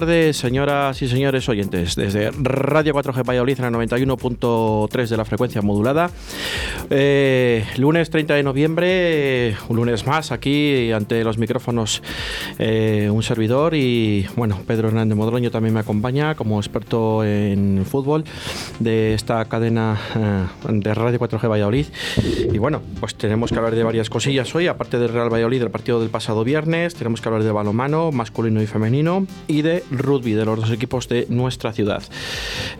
Tardes, señoras y señores oyentes. Desde Radio 4G Valladolid en el 91.3 de la frecuencia modulada. Eh, lunes 30 de noviembre, un lunes más aquí ante los micrófonos eh, un servidor y bueno, Pedro Hernández Modroño también me acompaña como experto en fútbol de esta cadena eh, de Radio 4G Valladolid. Y bueno, pues tenemos que hablar de varias cosillas hoy, aparte del Real Valladolid, del partido del pasado viernes, tenemos que hablar de balomano masculino y femenino y de rugby de los dos equipos de nuestra ciudad.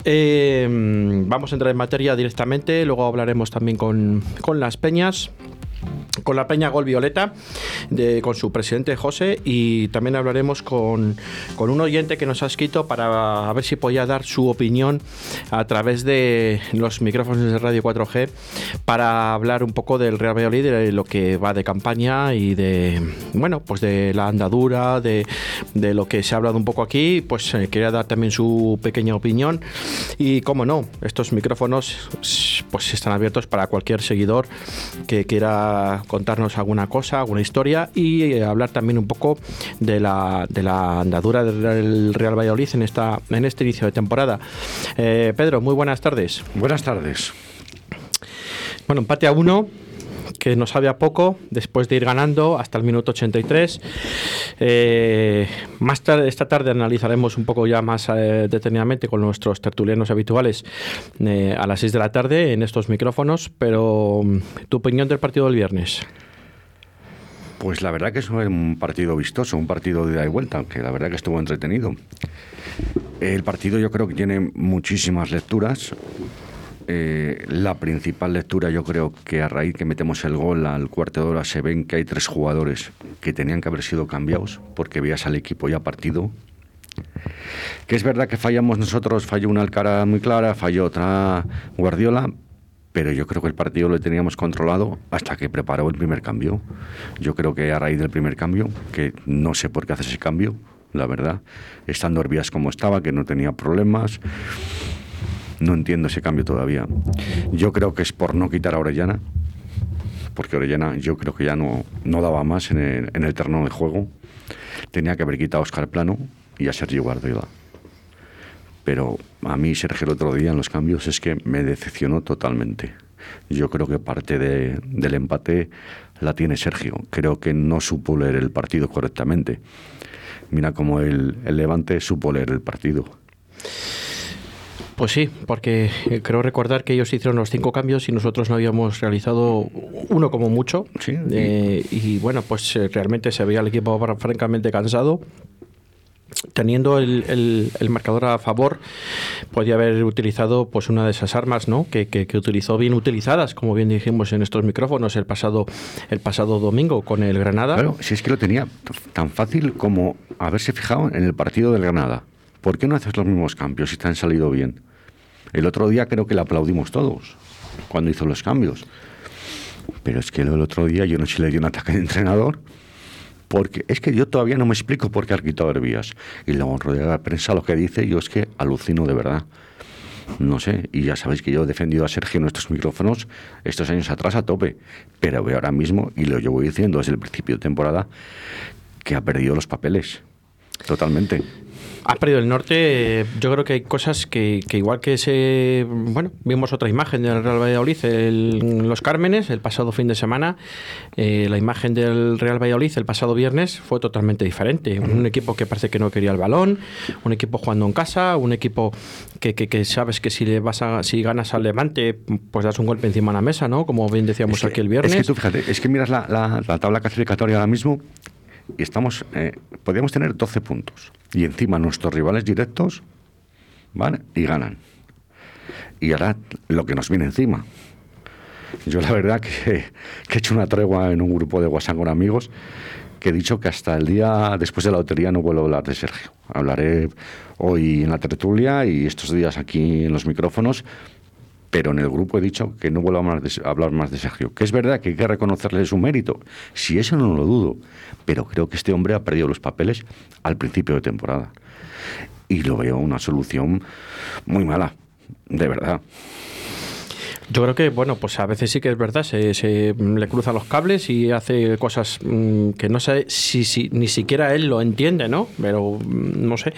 Vamos a entrar en materia directamente, luego hablaremos también con, con las peñas con la Peña Gol Violeta, de, con su presidente José, y también hablaremos con, con, un oyente que nos ha escrito para ver si podía dar su opinión a través de los micrófonos de Radio 4G para hablar un poco del Real Valladolid, de lo que va de campaña y de, bueno, pues de la andadura, de, de lo que se ha hablado un poco aquí, pues eh, quería dar también su pequeña opinión. Y, como no, estos micrófonos pues están abiertos para cualquier seguidor que quiera contarnos alguna cosa, alguna historia y eh, hablar también un poco de la, de la andadura del Real Valladolid en, esta, en este inicio de temporada. Eh, Pedro, muy buenas tardes. Buenas tardes. Bueno, empate a uno que no sabe a poco después de ir ganando hasta el minuto 83. Eh, más tarde, esta tarde analizaremos un poco ya más eh, detenidamente con nuestros tertulianos habituales eh, a las 6 de la tarde en estos micrófonos, pero mm, tu opinión del partido del viernes. Pues la verdad que es un partido vistoso, un partido de ida y vuelta, aunque la verdad que estuvo entretenido. El partido yo creo que tiene muchísimas lecturas. Eh, la principal lectura yo creo que a raíz que metemos el gol al cuarto de hora se ven que hay tres jugadores que tenían que haber sido cambiados porque veías al equipo ya partido. Que es verdad que fallamos nosotros, falló una Alcara muy clara, falló otra Guardiola, pero yo creo que el partido lo teníamos controlado hasta que preparó el primer cambio. Yo creo que a raíz del primer cambio, que no sé por qué hace ese cambio, la verdad, estando Hervías como estaba, que no tenía problemas. No entiendo ese cambio todavía. Yo creo que es por no quitar a Orellana, porque Orellana yo creo que ya no, no daba más en el, en el terreno de juego. Tenía que haber quitado a Oscar Plano y a Sergio Guardiola. Pero a mí Sergio el otro día en los cambios es que me decepcionó totalmente. Yo creo que parte de, del empate la tiene Sergio. Creo que no supo leer el partido correctamente. Mira cómo el, el Levante supo leer el partido. Pues sí, porque eh, creo recordar que ellos hicieron los cinco cambios y nosotros no habíamos realizado uno como mucho. Sí. Eh, y bueno, pues eh, realmente se veía el equipo francamente cansado. Teniendo el, el, el, marcador a favor, podía haber utilizado pues una de esas armas, ¿no? Que, que, que, utilizó bien utilizadas, como bien dijimos en estos micrófonos el pasado el pasado domingo con el Granada. Claro, si es que lo tenía tan fácil como haberse fijado en el partido del Granada. ¿Por qué no haces los mismos cambios si te han salido bien? El otro día creo que le aplaudimos todos cuando hizo los cambios. Pero es que el otro día yo no sé si le dio un ataque de entrenador. Porque es que yo todavía no me explico por qué ha quitado Hervías. Y luego de la prensa lo que dice, yo es que alucino de verdad. No sé, y ya sabéis que yo he defendido a Sergio en estos micrófonos estos años atrás a tope. Pero veo ahora mismo, y lo llevo diciendo desde el principio de temporada, que ha perdido los papeles. Totalmente. Ha perdido el norte. Yo creo que hay cosas que, que, igual que ese. Bueno, vimos otra imagen del Real Valladolid en Los Cármenes el pasado fin de semana. Eh, la imagen del Real Valladolid el pasado viernes fue totalmente diferente. Un equipo que parece que no quería el balón, un equipo jugando en casa, un equipo que, que, que sabes que si le vas a, si ganas al Levante, pues das un golpe encima de la mesa, ¿no? Como bien decíamos es aquí el viernes. Es que tú fíjate, es que miras la, la, la tabla clasificatoria ahora mismo y estamos, eh, podríamos tener 12 puntos. Y encima nuestros rivales directos ¿vale? Y ganan. Y ahora lo que nos viene encima. Yo la verdad que, que he hecho una tregua en un grupo de WhatsApp con amigos que he dicho que hasta el día después de la lotería no vuelvo a hablar de Sergio. Hablaré hoy en la tertulia y estos días aquí en los micrófonos, pero en el grupo he dicho que no vuelvo a hablar más de Sergio. Que es verdad que hay que reconocerle su mérito, si eso no lo dudo, pero creo que este hombre ha perdido los papeles al principio de temporada. Y lo veo una solución muy mala, de verdad. Yo creo que, bueno, pues a veces sí que es verdad, se, le cruzan los cables y hace cosas mm, que no sé si, ni siquiera él lo entiende, ¿no? Pero mm, no sé.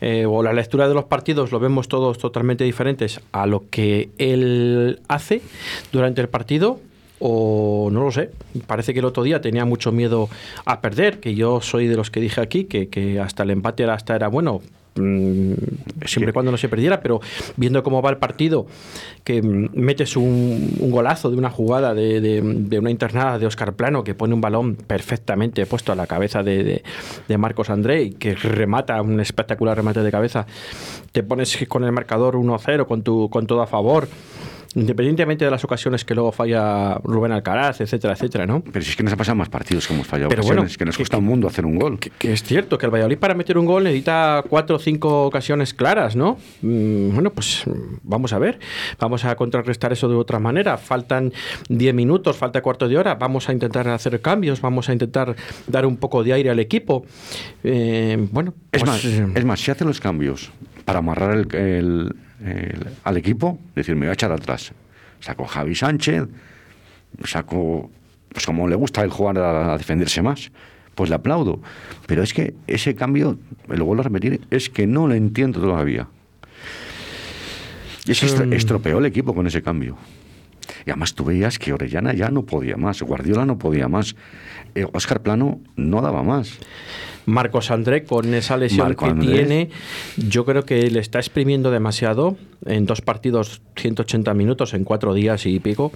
Eh, o la lectura de los partidos lo vemos todos totalmente diferentes a lo que él hace durante el partido o no lo sé. Parece que el otro día tenía mucho miedo a perder, que yo soy de los que dije aquí que, que hasta el empate hasta era bueno, Mm, siempre y cuando no se perdiera, pero viendo cómo va el partido, que metes un, golazo de una jugada de, una internada de Oscar Plano que pone un balón perfectamente puesto a la cabeza de, Marcos André y que remata un espectacular remate de cabeza, te pones con el marcador 1-0 con, tu, con todo a favor independientemente de las ocasiones que luego falla Rubén Alcaraz, etcétera, etcétera, ¿no? Pero si es que nos ha pasado más partidos que hemos fallado Pero bueno, que nos cuesta un mundo hacer un gol. Que, es cierto, que el Valladolid para meter un gol necesita cuatro o cinco ocasiones claras, ¿no? Mm, bueno, pues vamos a ver, vamos a contrarrestar eso de otra manera. Faltan diez minutos, falta cuarto de hora, vamos a intentar hacer cambios, vamos a intentar dar un poco de aire al equipo. Eh, bueno, es, pues, más, eh, es más, si hacen los cambios para amarrar el al equipo, decir, me voy a echar atrás. Saco Javi Sánchez, saco, pues como le gusta el jugar a, defenderse más, pues le aplaudo. Pero es que ese cambio, lo vuelvo a repetir, es que no lo entiendo todavía. Y es que estropeó el equipo con ese cambio. Y además tú veías que Orellana ya no podía más, Guardiola no podía más, Oscar eh, Plano no daba más. Marcos André, con esa lesión que tiene, yo creo que le está exprimiendo demasiado en dos partidos, 180 minutos, en cuatro días y pico.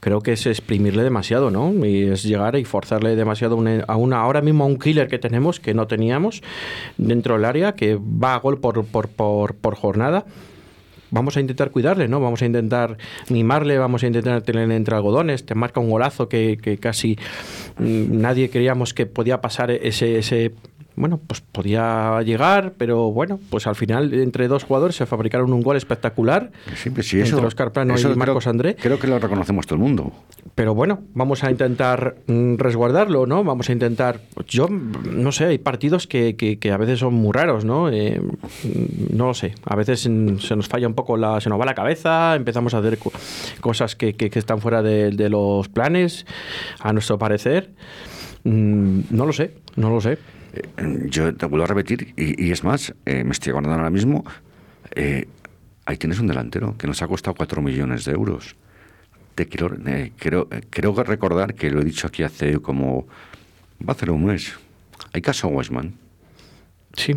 Creo que es exprimirle demasiado, ¿no? Y es llegar y forzarle demasiado a una, ahora mismo a un killer que tenemos, que no teníamos dentro del área, que va a gol por, por, por, por jornada vamos a intentar cuidarle, ¿no? Vamos a intentar mimarle, vamos a intentar tenerle entre algodones, te marca un golazo que, que casi mm, nadie creíamos que podía pasar ese, ese bueno, pues podía llegar, pero bueno, pues al final entre dos jugadores se fabricaron un gol espectacular sí, pues sí, eso, entre Oscar Plano y Marcos André. Creo que lo reconocemos todo el mundo. Pero bueno, vamos a intentar mm, resguardarlo, ¿no? Vamos a intentar. Yo no sé, hay partidos que, que, a veces son muy raros, ¿no? Eh, no lo sé. A veces se nos falla un poco la, se nos va la cabeza, empezamos a hacer cosas que, que están fuera de, de los planes, a nuestro parecer. Mm, no lo sé, no lo sé. Eh, yo te vuelvo a repetir, y, es más, eh, me estoy acordando ahora mismo, eh, ahí tienes un delantero que nos ha costado 4 millones de euros. Te quiero, quiero, quiero recordar que lo he dicho aquí hace como, va a ser un mes. Hay caso Westman. Sí,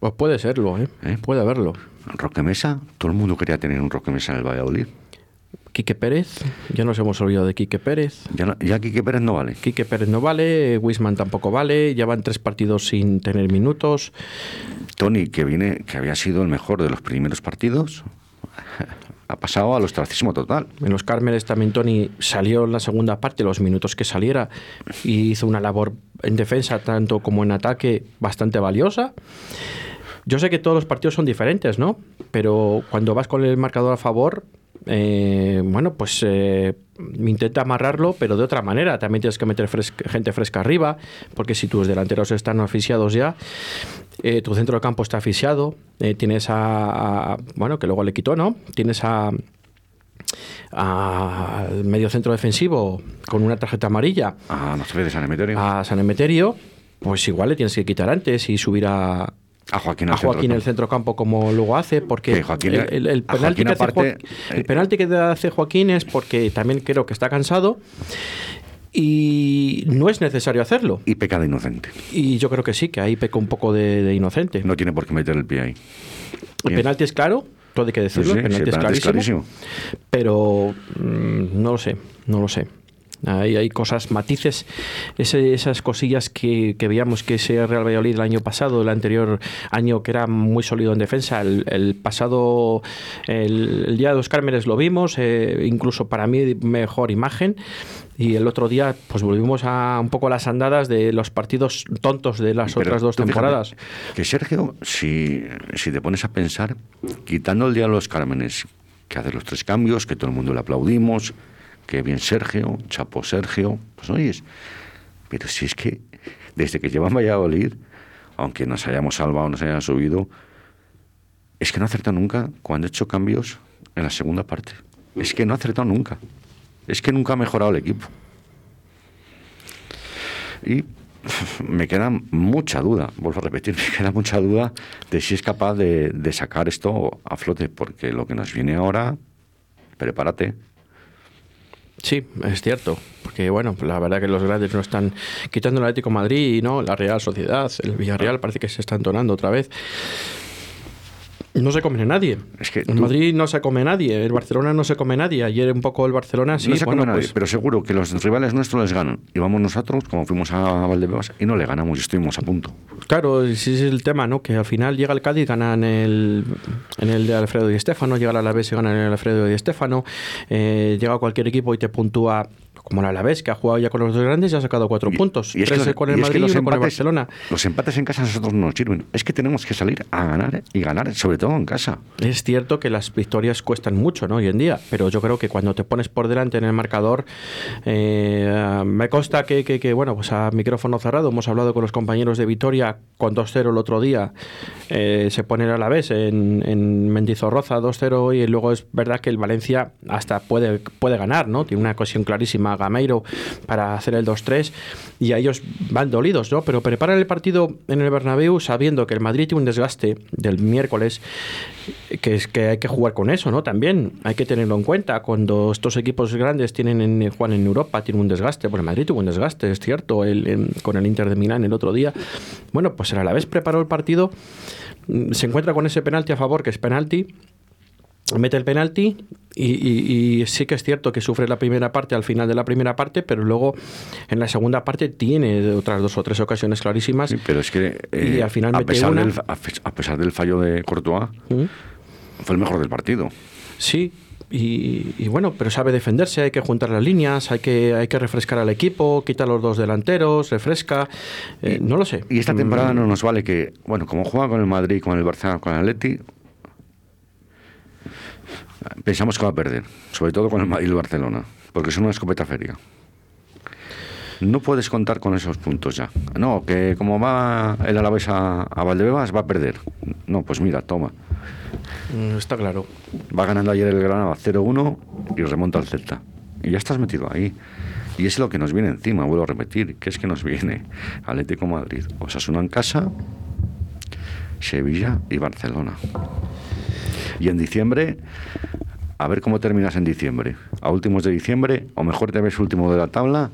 pues puede serlo, ¿eh? puede haberlo. Roque Mesa, todo el mundo quería tener un Roque Mesa en el Valladolid. Quique Pérez, ya nos hemos olvidado de Quique Pérez. Ya, ya Quique Pérez no vale. Quique Pérez no vale, Wisman tampoco vale, ya van tres partidos sin tener minutos. Tony, que viene, que había sido el mejor de los primeros partidos, ha pasado al ostracismo total. En los Cármenes también Tony salió en la segunda parte, los minutos que saliera, y hizo una labor en defensa, tanto como en ataque, bastante valiosa. Yo sé que todos los partidos son diferentes, ¿no? Pero cuando vas con el marcador a favor, eh, bueno, pues eh, intenta amarrarlo, pero de otra manera. También tienes que meter gente fresca arriba, porque si tus delanteros están asfixiados ya, eh, tu centro de campo está asfixiado, tienes a, bueno, que luego le quitó, ¿no? Tienes a al medio centro defensivo con una tarjeta amarilla. A de San Emeterio. A San Emeterio, pues igual le tienes que quitar antes y subir a, a Joaquín, a Joaquín el centrocampo como luego hace, porque el, penalti que hace el penalti que hace Joaquín es porque también creo que está cansado y no es necesario hacerlo. Y peca de inocente. Y yo creo que sí, que ahí peca un poco de, inocente. No tiene por qué meter el pie ahí. El penalti es claro, todo hay que decirlo, el penalti, es, clarísimo, Pero mm, no lo sé, no lo sé. Hay, hay cosas, matices, ese- esas cosillas que, que veíamos que ese Real Valladolid el año pasado, el anterior año que era muy sólido en defensa, el, el pasado, el, el día de los Cármenes lo vimos, eh, incluso para mí mejor imagen. Y el otro día, pues volvimos a un poco las andadas de los partidos tontos de las Pero otras dos temporadas. Que Sergio, si, si te pones a pensar, quitando el día de los Cármenes, que hace los tres cambios, que todo el mundo le aplaudimos, que bien Sergio, chapo Sergio, pues oyes, pero si es que desde que llevan Valladolid, aunque nos hayamos salvado, nos hayan subido, es que no acertado nunca cuando ha hecho cambios en la segunda parte. Es que no ha acertado nunca. Es que nunca ha mejorado el equipo. Y me queda mucha duda, vuelvo a repetir, me queda mucha duda de si es capaz de sacar esto a flote, porque lo que nos viene ahora, prepárate. Sí, es cierto. Porque, bueno, la verdad que los grandes no están quitando el Atlético Madrid y no, la Real Sociedad, el Villarreal parece que se está entonando otra vez. No se come nadie. Es que el tú- Madrid no se come nadie, el Barcelona no se come nadie. Ayer un poco el Barcelona sí, no se bueno, come nadie, pues, pero seguro que los rivales nuestros les ganan. Y vamos nosotros, como fuimos a Valdebebas, y no le ganamos y estuvimos a punto. Claro, ese es el tema, ¿no? Que al final llega el Cádiz, gana en el, en el de Alfredo Di Stéfano, llega el Alavés y gana en el Alfredo Di Stéfano, eh, llega cualquier equipo y te puntúa como el Alavés, que ha jugado ya con los dos grandes y ha sacado cuatro puntos. y es Tres con el y es que Madrid y uno con el empates- Barcelona. Los empates en casa a nosotros no nos sirven. Es que tenemos que salir a ganar y ganar, sobre todo en casa. Es cierto que las victorias cuestan mucho ¿no? hoy en día, pero yo creo que cuando te pones por delante en el marcador, eh, me consta que, que- que, bueno, pues a micrófono cerrado hemos hablado con los compañeros de Vitoria con 2-0 el otro día, eh, se ponen a la vez en, en Mendizorroza 2-0 y luego es verdad que el Valencia hasta puede, puede ganar, ¿no? Tiene una ocasión clarísima Gameiro para hacer el 2-3 y a ellos van dolidos, ¿no? Pero preparan el partido en el Bernabéu sabiendo que el Madrid tiene un desgaste del miércoles que es que hay que jugar con eso, ¿no? También hay que tenerlo en cuenta. Cuando estos equipos grandes tienen en, juegan en Europa, tienen un desgaste. Bueno, el Madrid tuvo un desgaste, es cierto, el, en- con el Inter de Milán el otro día. Bueno, pues el Alavés preparó el partido, mm, se encuentra con ese penalti a favor, que es penalti, mete el penalti y, y- y sí que es cierto que sufre la primera parte al final de la primera parte, pero luego en la segunda parte tiene otras dos o tres ocasiones clarísimas. Sí, pero es que Y eh, al final a, mete pesar una. del, a pesar del fallo de Courtois, ¿Mm? fue el mejor del partido. Sí, y, y bueno, pero sabe defenderse, hay que juntar las líneas, hay que, hay que refrescar al equipo, quita los dos delanteros, refresca, eh, no lo sé. Y esta temporada Mm, no nos vale que, bueno, como juega con el Madrid, con el Barcelona, con el Atleti, pensamos que va a perder, sobre todo con el Madrid y el Barcelona, porque son una escopeta feria. No puedes contar con esos puntos ya. No, que como va el Alavés a, a Valdebebas va a perder. No, pues mira, toma. mm, Está claro. Va ganando ayer el Granada 0-1 y remonta al Celta. Y ya estás metido ahí. Y es lo que nos viene encima, vuelvo a repetir, que es que nos viene Atlético Madrid, Osasuna en casa, Sevilla y Barcelona. Y en diciembre, a ver cómo terminas en diciembre. A últimos de diciembre, o mejor te ves último de la tabla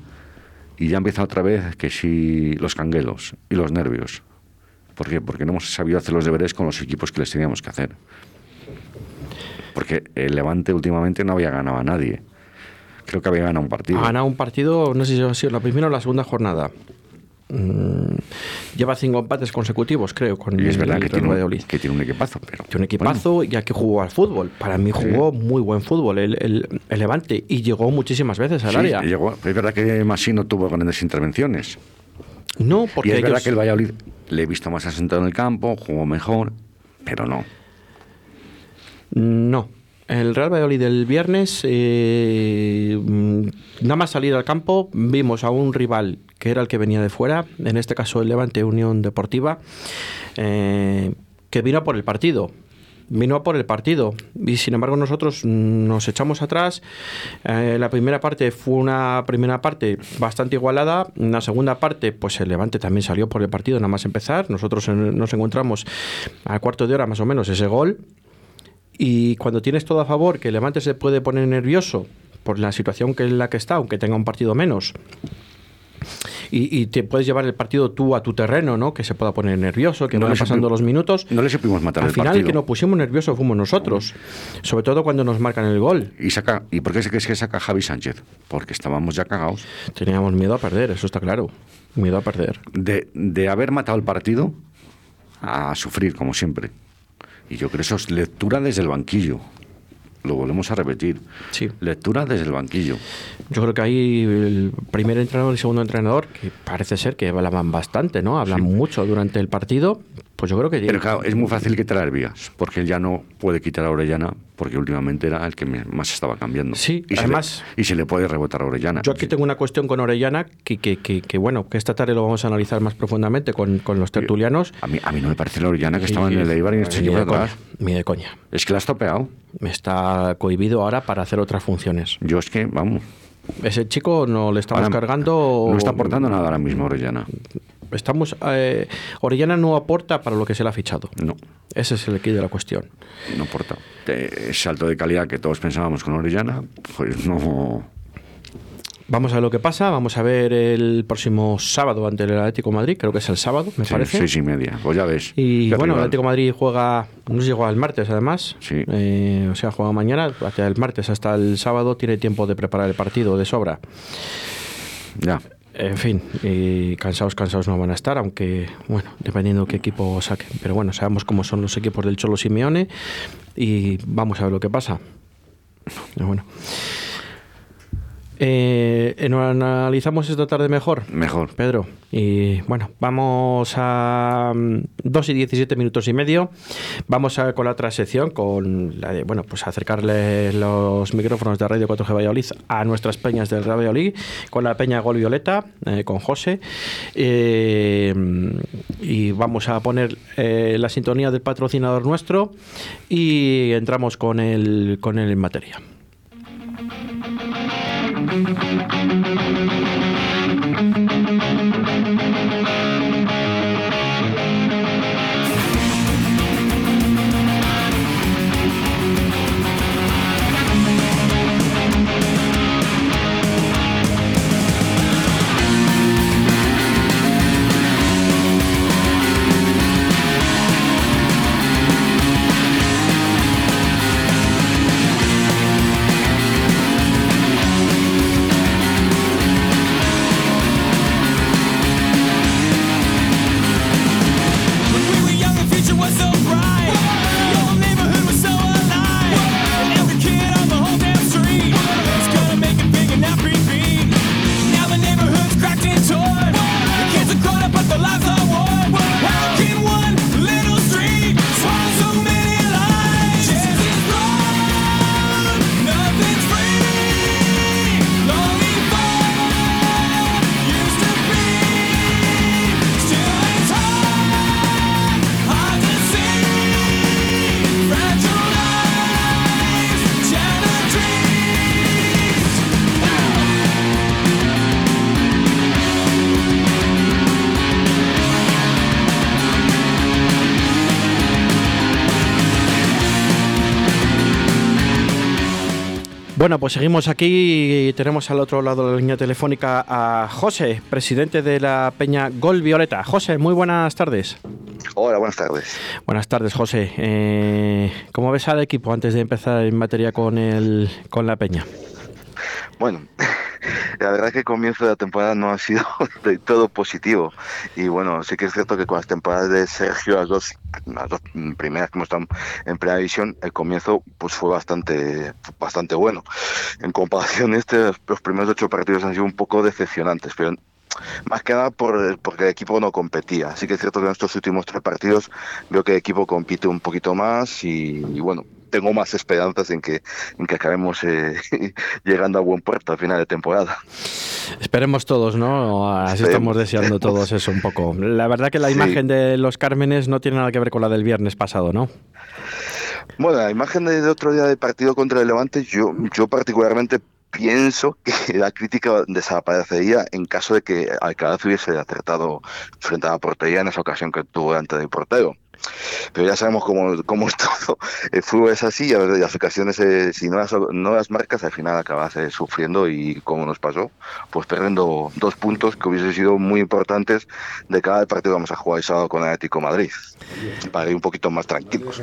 y ya empieza otra vez que si los canguelos y los nervios. ¿Por qué? Porque no hemos sabido hacer los deberes con los equipos que les teníamos que hacer. Porque el Levante últimamente no había ganado a nadie. Creo que había ganado un partido. Ha ganado un partido, no sé si ha sido la primera o la segunda jornada. Mm, lleva cinco empates consecutivos, creo, con y es el verdad que tiene, un, Valladolid. que tiene un equipazo, pero... Tiene un equipazo y aquí jugó al fútbol. Para mí jugó muy buen fútbol el, el- el Levante y llegó muchísimas veces al sí, área. llegó- es verdad que Masí no tuvo grandes intervenciones. No, porque y es verdad que el Valladolid le he visto más asentado en el campo, jugó mejor, pero no. No. El Real Valladolid del viernes, eh, nada más salir al campo, vimos a un rival que era el que venía de fuera, en este caso el Levante Unión Deportiva, eh, que vino a por el partido. Vino a por el partido y sin embargo nosotros nos echamos atrás. Eh, la primera parte fue una primera parte bastante igualada. La segunda parte, pues el Levante también salió por el partido nada más empezar. Nosotros nos encontramos al cuarto de hora más o menos ese gol. Y cuando tienes todo a favor, que el Levante se puede poner nervioso por la situación que en la que está, aunque tenga un partido menos, y, te puedes llevar el partido tú a tu terreno, ¿no? Que se pueda poner nervioso, que no vayan pasando los minutos. No le supimos matar Al el final, partido. que nos pusimos nerviosos fuimos nosotros, sobre todo cuando nos marcan el gol. ¿Y, saca, ¿Y por qué es que saca Javi Sánchez? Porque estábamos ya cagados. Teníamos miedo a perder, eso está claro. Miedo a perder. De, de haber matado el partido a sufrir, como siempre. Y yo creo que eso es lectura desde el banquillo. Lo volvemos a repetir. Sí. Lectura desde el banquillo. Yo creo que ahí el primer entrenador y el segundo entrenador, que parece ser que hablaban bastante, ¿no? Hablan mucho durante el partido. Pues yo creo que... Pero claro, es muy fácil quitar vías, porque él ya no puede quitar a Orellana, porque últimamente era el que más estaba cambiando. Sí, y además... Se le, y se le puede rebotar a Orellana. Yo aquí tengo una cuestión con Orellana que, que, que, que, bueno, que esta tarde lo vamos a analizar más profundamente con, con los tertulianos. A mí, a mí no me parece la Orellana que estaba en el Eibar y este equipo atrás. Ni de coña. Es que la has topeado. Me está cohibido ahora para hacer otras funciones. Yo es que, vamos... Ese chico no le estamos ahora, cargando... No está aportando nada ahora mismo Orellana. Estamos, eh, Orellana no aporta para lo que se le ha fichado. No. Ese es el key de la cuestión. No aporta. Ese salto de calidad que todos pensábamos con Orellana, pues no. Vamos a ver lo que pasa. Vamos a ver el próximo sábado ante el Atlético de Madrid. Creo que es el sábado, me sí, parece. Seis y media. Pues ya ves. Y bueno, el Atlético de Madrid juega. No sé si juega el martes, además. Sí. Eh, o sea, juega mañana. Hasta el martes hasta el sábado tiene tiempo de preparar el partido de sobra. Ya. En fin, y cansados, cansados no van a estar, aunque, bueno, dependiendo qué equipo saquen. Pero bueno, sabemos cómo son los equipos del Cholo Simeone y vamos a ver lo que pasa. Bueno. Eh, analizamos esta tarde mejor. Mejor. Pedro. Y bueno, vamos a 2 y 17 minutos y medio. Vamos a, con la otra sección, con la de, bueno, pues acercarle los micrófonos de Radio 4G Valladolid a nuestras peñas del Radio con la peña Gol Violeta, eh, con José. Eh, y vamos a poner eh, la sintonía del patrocinador nuestro y entramos con el, con el en materia. Música Bueno, pues seguimos aquí y tenemos al otro lado de la línea telefónica a José, presidente de la Peña Gol Violeta. José, muy buenas tardes. Hola, buenas tardes. Buenas tardes, José. Eh, ¿Cómo ves al equipo antes de empezar en materia con, el, con la Peña? Bueno, la verdad es que el comienzo de la temporada no ha sido de todo positivo. Y bueno, sí que es cierto que con las temporadas de Sergio, las dos, las dos primeras que hemos en primera división, el comienzo pues fue bastante, bastante bueno. En comparación, este, los primeros ocho partidos han sido un poco decepcionantes, pero más que nada por, porque el equipo no competía. Así que es cierto que en estos últimos tres partidos veo que el equipo compite un poquito más y bueno, tengo más esperanzas en que, en que acabemos eh, llegando a buen puerto al final de temporada. Esperemos todos, ¿no? Así estamos deseando todos eso un poco. La verdad que la imagen de los Cármenes no tiene nada que ver con la del viernes pasado, ¿no? Bueno, la imagen del otro día del partido contra el Levante, yo, yo particularmente pienso que la crítica desaparecería en caso de que Alcaraz hubiese acertado frente a la portería en esa ocasión que tuvo delante del portero. Pero ya sabemos cómo, cómo es todo. El fútbol es así, a las ocasiones, eh, si no las, no las marcas, al final acabas eh, sufriendo y como nos pasó, pues perdiendo dos puntos que hubiesen sido muy importantes de cada partido que vamos a jugar el sábado con el Atlético Madrid, para ir un poquito más tranquilos.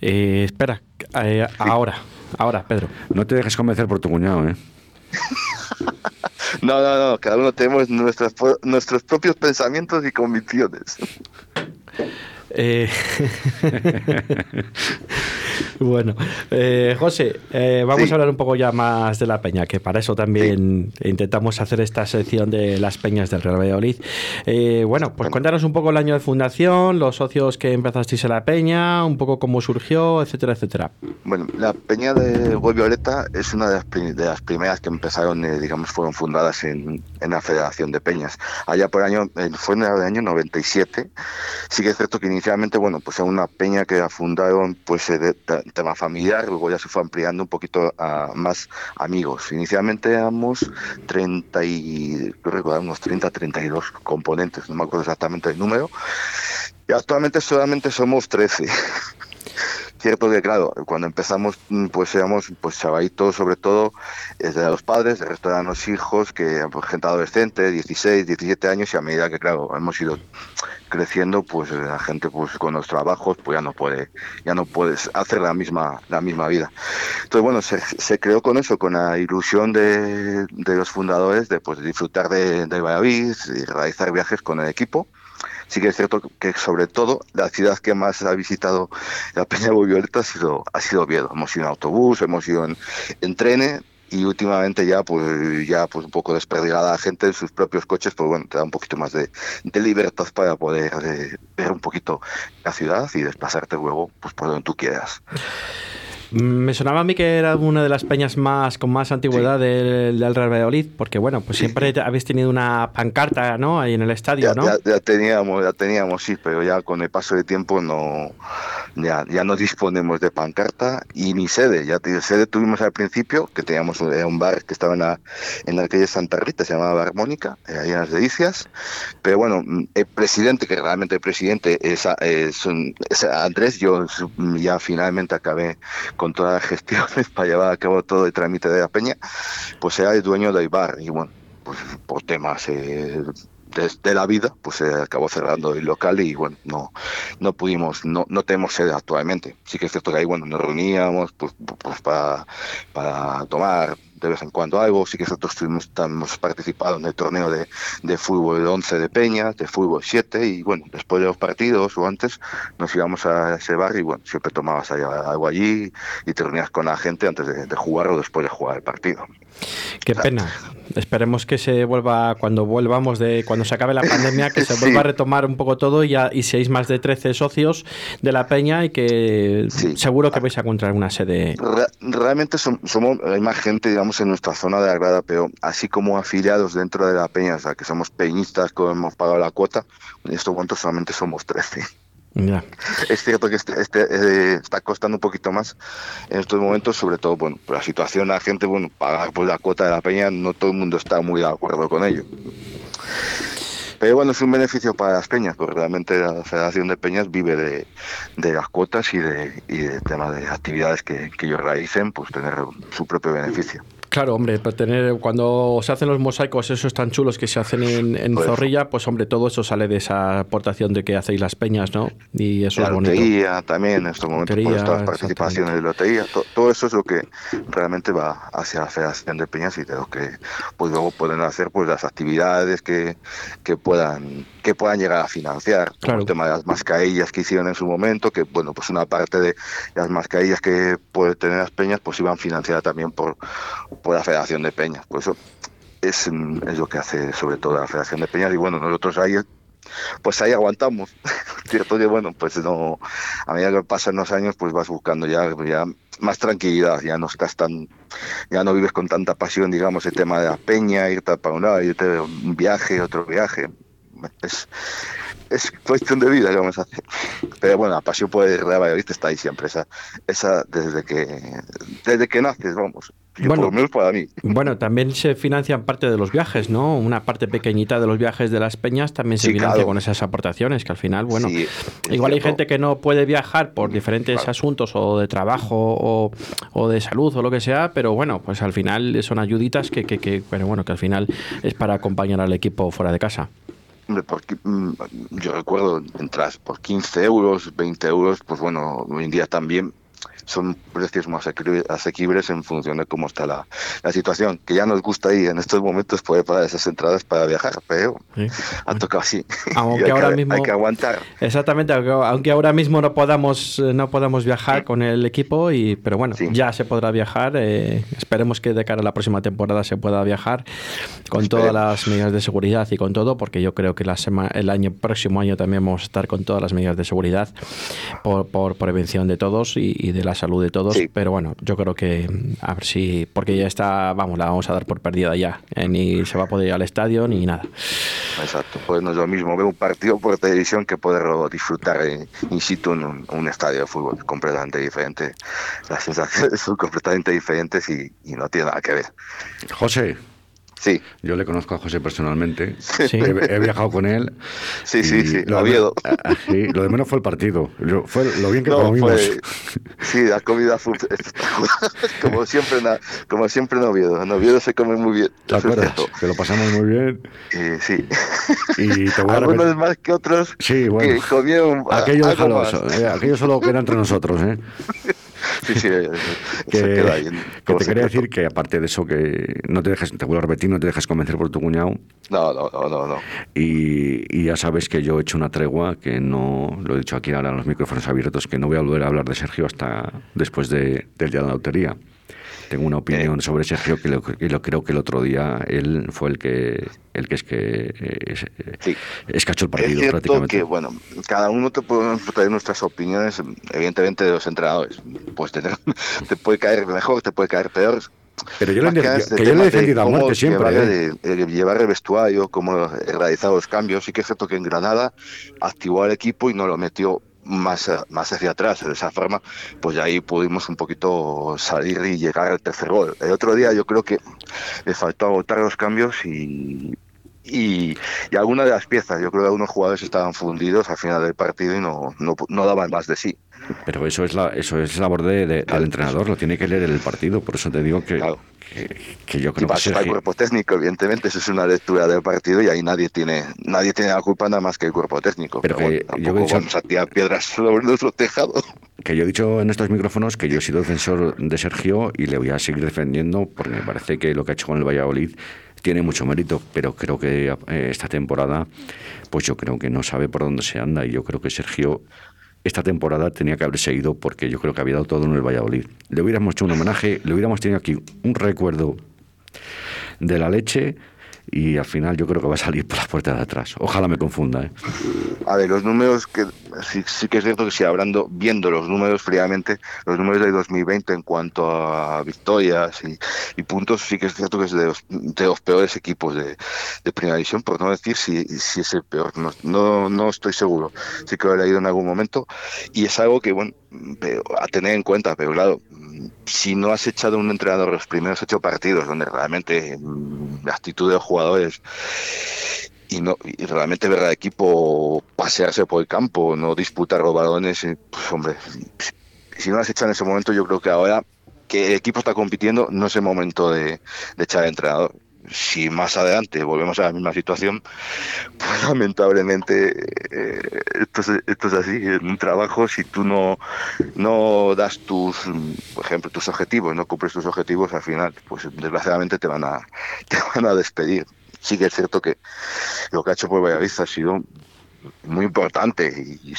Eh, espera, eh, ahora, ahora, Pedro. No te dejes convencer por tu cuñado, ¿eh? No, no, no, cada uno tenemos nuestros, nuestros propios pensamientos y convicciones. Eh, bueno, eh, José, eh, vamos a hablar un poco ya más de la peña, que para eso también intentamos hacer esta sección de las peñas del Real Valladolid. bueno, pues cuéntanos un poco el año de fundación, los socios que empezasteis en la peña, un poco cómo surgió, etcétera, etcétera. Bueno, la peña de Gol Violeta es una de las, primeras que empezaron, digamos, fueron fundadas en, en, la Federación de Peñas. Allá por año, fue en el año 97. Sí que es cierto que inicialmente, bueno, pues era una peña que fundaron pues de, tema familiar, luego ya se fue ampliando un poquito a más amigos. Inicialmente éramos 30 y, recuerdo, unos 30, 32 componentes, no me acuerdo exactamente el número, y actualmente solamente somos 13. Cierto que, claro, cuando empezamos, mm, pues éramos pues chavalitos, sobre todo, desde los padres, el resto eran los hijos, que pues, gente adolescente, 16, 17 años, y a medida que, claro, hemos ido creciendo, pues la gente pues con los trabajos pues ya no puede, ya no puedes hacer la misma, la misma vida. Entonces bueno, se, se creó con eso, con la ilusión de, de los fundadores de pues disfrutar de, de Valladolid y realizar viajes con el equipo sí que es cierto que sobre todo la ciudad que más ha visitado la Peña Violeta ha sido, ha sido Oviedo. Hemos ido en autobús, hemos ido en, en trenes y últimamente ya pues ya pues un poco desperdigada la gente en sus propios coches pues bueno te da un poquito más de, libertad para poder eh, ver un poquito la ciudad y desplazarte luego pues por donde tú quieras me sonaba a mí que era una de las peñas más con más antigüedad del, Real Valladolid, porque bueno, pues siempre habéis tenido una pancarta, ¿no? Ahí en el estadio, ya, ¿no? Ya, teníamos, ya teníamos, sí, pero ya con el paso del tiempo no, ya, ya no disponemos de pancarta y ni sede. Ya sede tuvimos al principio, que teníamos un, bar que estaba en la, en la calle Santa Rita, se llamaba Armónica, eh, ahí en las Delicias. Pero bueno, el presidente, que realmente el presidente es, es, es Andrés, yo ya finalmente acabé con todas las gestiones para llevar a cabo todo el trámite de la peña, pues era el dueño del bar y bueno, pues por temas eh, de, la vida, pues se acabó cerrando el local y bueno, no, no pudimos, no, no tenemos sede actualmente. Sí que es cierto que ahí bueno, nos reuníamos pues, pues para, para tomar de vez en cuando algo. Sí que nosotros tuvimos, hemos participado en el torneo de, de fútbol 11 de Peña, de fútbol 7 y bueno, después de los partidos o antes nos íbamos a ese bar y bueno, siempre tomabas algo allí y te reunías con la gente antes de, de jugar o después de jugar el partido. Qué pena. Esperemos que se vuelva, cuando volvamos de, cuando se acabe la pandemia, que se vuelva a retomar un poco todo y, ya, y seáis más de 13 socios de la peña y que seguro que vais a encontrar una sede. realmente somos, hay más gente, digamos, en nuestra zona de agrada, pero así como afiliados dentro de la peña, o sea, que somos peñistas, que hemos pagado la cuota, en estos momentos solamente somos 13. Es cierto que este, este eh, está costando un poquito más en estos momentos, sobre todo, bueno, por la situación, la gente, bueno, pagar por la cuota de la peña, no todo el mundo está muy de acuerdo con ello. Pero bueno, es un beneficio para las peñas, porque realmente la Federación de Peñas vive de, de las cuotas y de, y de tema de actividades que, que ellos realicen, pues tener su propio beneficio. Claro, hombre, para tener, cuando se hacen los mosaicos esos tan chulos que se hacen en, pues, Zorrilla, pues hombre, todo eso sale de esa aportación de que hacéis las peñas, ¿no? Y eso la es bonito. lotería también, en estos momentos, por estas participaciones de lotería, todo eso es lo que realmente va hacia la Federación de Peñas y de lo que pues luego pueden hacer pues las actividades que, que puedan que puedan llegar a financiar. Claro. El tema de las mascarillas que hicieron en su momento, que bueno, pues una parte de las mascarillas que pueden tener las peñas, pues iban financiadas también por, por la Federación de Peñas. Por eso es, es lo que hace sobre todo la Federación de Peñas. Y bueno, nosotros ahí pues ahí aguantamos. Que bueno, pues no, a medida que pasan los años, pues vas buscando ya, ya más tranquilidad, ya no estás tan, ya no vives con tanta pasión, digamos, el tema de la peña, irte para un lado, irte un viaje, otro viaje es, es cuestión de vida que. Pero bueno, la pasión por el Real Valladolid está ahí siempre, esa, esa desde que desde que naces, vamos. Bueno, por lo menos para mí. Bueno, también se financian parte de los viajes, ¿no? Una parte pequeñita de los viajes de las peñas también se financia con esas aportaciones, que al final, bueno, igual hay gente que no puede viajar por diferentes asuntos o de trabajo o, o, de salud o lo que sea, pero bueno, pues al final son ayuditas que, que, que, pero bueno, que al final es para acompañar al equipo fuera de casa. Mm, yo recuerdo entras por 15 euros, 20 euros, pues bueno, hoy en día también son precios más asequibles en función de cómo está la, situación. Que ya nos gusta ahí en estos momentos poder pagar esas entradas para viajar, pero ha tocado así. Aunque ahora hay, mismo hay que aguantar. Exactamente, aunque ahora mismo no podamos eh, no podamos viajar con el equipo, y pero bueno, ya se podrá viajar. Eh, esperemos que de cara a la próxima temporada se pueda viajar con todas las medidas de seguridad y con todo, porque yo creo que la semana, el año próximo año también vamos a estar con todas las medidas de seguridad por, por prevención de todos y, y de la salud de todos, pero bueno, yo creo que a ver si, porque ya está, vamos, la vamos a dar por perdida ya, eh, ni se va a poder ir al estadio ni nada. Exacto, pues no es lo mismo ver un partido por televisión que poderlo disfrutar in situ en un, estadio de fútbol, completamente diferente. Las sensaciones son completamente diferentes y, y no tiene nada que ver. José, Sí. Yo le conozco a José personalmente. He, viajado con él. Sí, sí, sí, lo, de, ah, sí, lo de menos fue el partido. fue lo bien que comimos. sí, la comida fue como siempre, como siempre en Oviedo. En Oviedo se come muy bien. ¿Te acuerdas? Que lo pasamos muy bien. Eh, sí. Y te voy a Algunos más que otros sí, bueno. que comieron aquello, eh, aquello solo queda entre nosotros, ¿eh? Sí, sí, que, te quería decir que aparte de eso, que no te dejes, te vuelvo a repetir, no te dejes convencer por tu cuñado. No, no, no, no. Y, ya sabes que yo he hecho una tregua, que no, lo he dicho aquí ahora en los micrófonos abiertos, que no voy a volver a hablar de Sergio hasta después de, del día de la lotería tengo una opinión sobre Sergio que lo, creo que el otro día él fue el que el que es que es, sí. escachó el partido es prácticamente. que bueno cada uno te puede traer nuestras opiniones evidentemente de los entrenadores pues te, te puede caer mejor te puede caer peor pero yo, le, que yo le he defendido a muerte siempre. Llevar, ¿eh? el, llevar el vestuario, cómo realizar los cambios. Sí que es cierto que en Granada activó al equipo y no lo metió más, más hacia atrás. De esa forma, pues ahí pudimos un poquito salir y llegar al tercer gol. El otro día yo creo que le faltó agotar los cambios y, y, y algunas de las piezas. Yo creo que algunos jugadores estaban fundidos al final del partido y no, no, no daban más de sí. Pero eso es la eso es labor de, del entrenador, lo tiene que leer el partido, por eso te digo que, que, yo creo que el cuerpo técnico, evidentemente, eso es una lectura del partido y ahí nadie tiene nadie tiene la culpa nada más que el cuerpo técnico. Pero, que yo he dicho, vamos a tirar piedras sobre nuestro tejado. Que yo he dicho en estos micrófonos que yo he sido defensor de Sergio y le voy a seguir defendiendo porque me parece que lo que ha hecho con el Valladolid tiene mucho mérito, pero creo que eh, esta temporada, pues yo creo que no sabe por dónde se anda y yo creo que Sergio esta temporada tenía que haber seguido porque yo creo que había dado todo en el Valladolid. Le hubiéramos hecho un homenaje, le hubiéramos tenido aquí un recuerdo de la leche y al final yo creo que va a salir por la puerta de atrás. Ojalá me confunda. ¿eh? A ver, los números que sí, sí, que es cierto que si hablando, viendo los números fríamente, los números de 2020 en cuanto a victorias y, puntos, sí que es cierto que es de los, de los peores equipos de, de, primera división, por no decir si, si es el peor. No, no, no, estoy seguro. Sí que lo he leído en algún momento y es algo que, bueno, a tener en cuenta, pero claro, si no has echado un entrenador los primeros ocho partidos, donde realmente mm, la actitud de los jugadores y no y realmente ver al equipo pasearse por el campo, no disputar los balones, eh, pues hombre, si no has echado en ese momento, yo creo que ahora que el equipo está compitiendo no es el momento de, de echar al entrenador si más adelante volvemos a la misma situación, pues lamentablemente eh, esto, es, esto, es, así. En un trabajo, si tú no, no das tus, por ejemplo, tus objetivos, no cumples tus objetivos, al final, pues desgraciadamente te van a, te van a despedir. Sí que es cierto que lo que ha hecho por Valladolid ha sido muy importante y,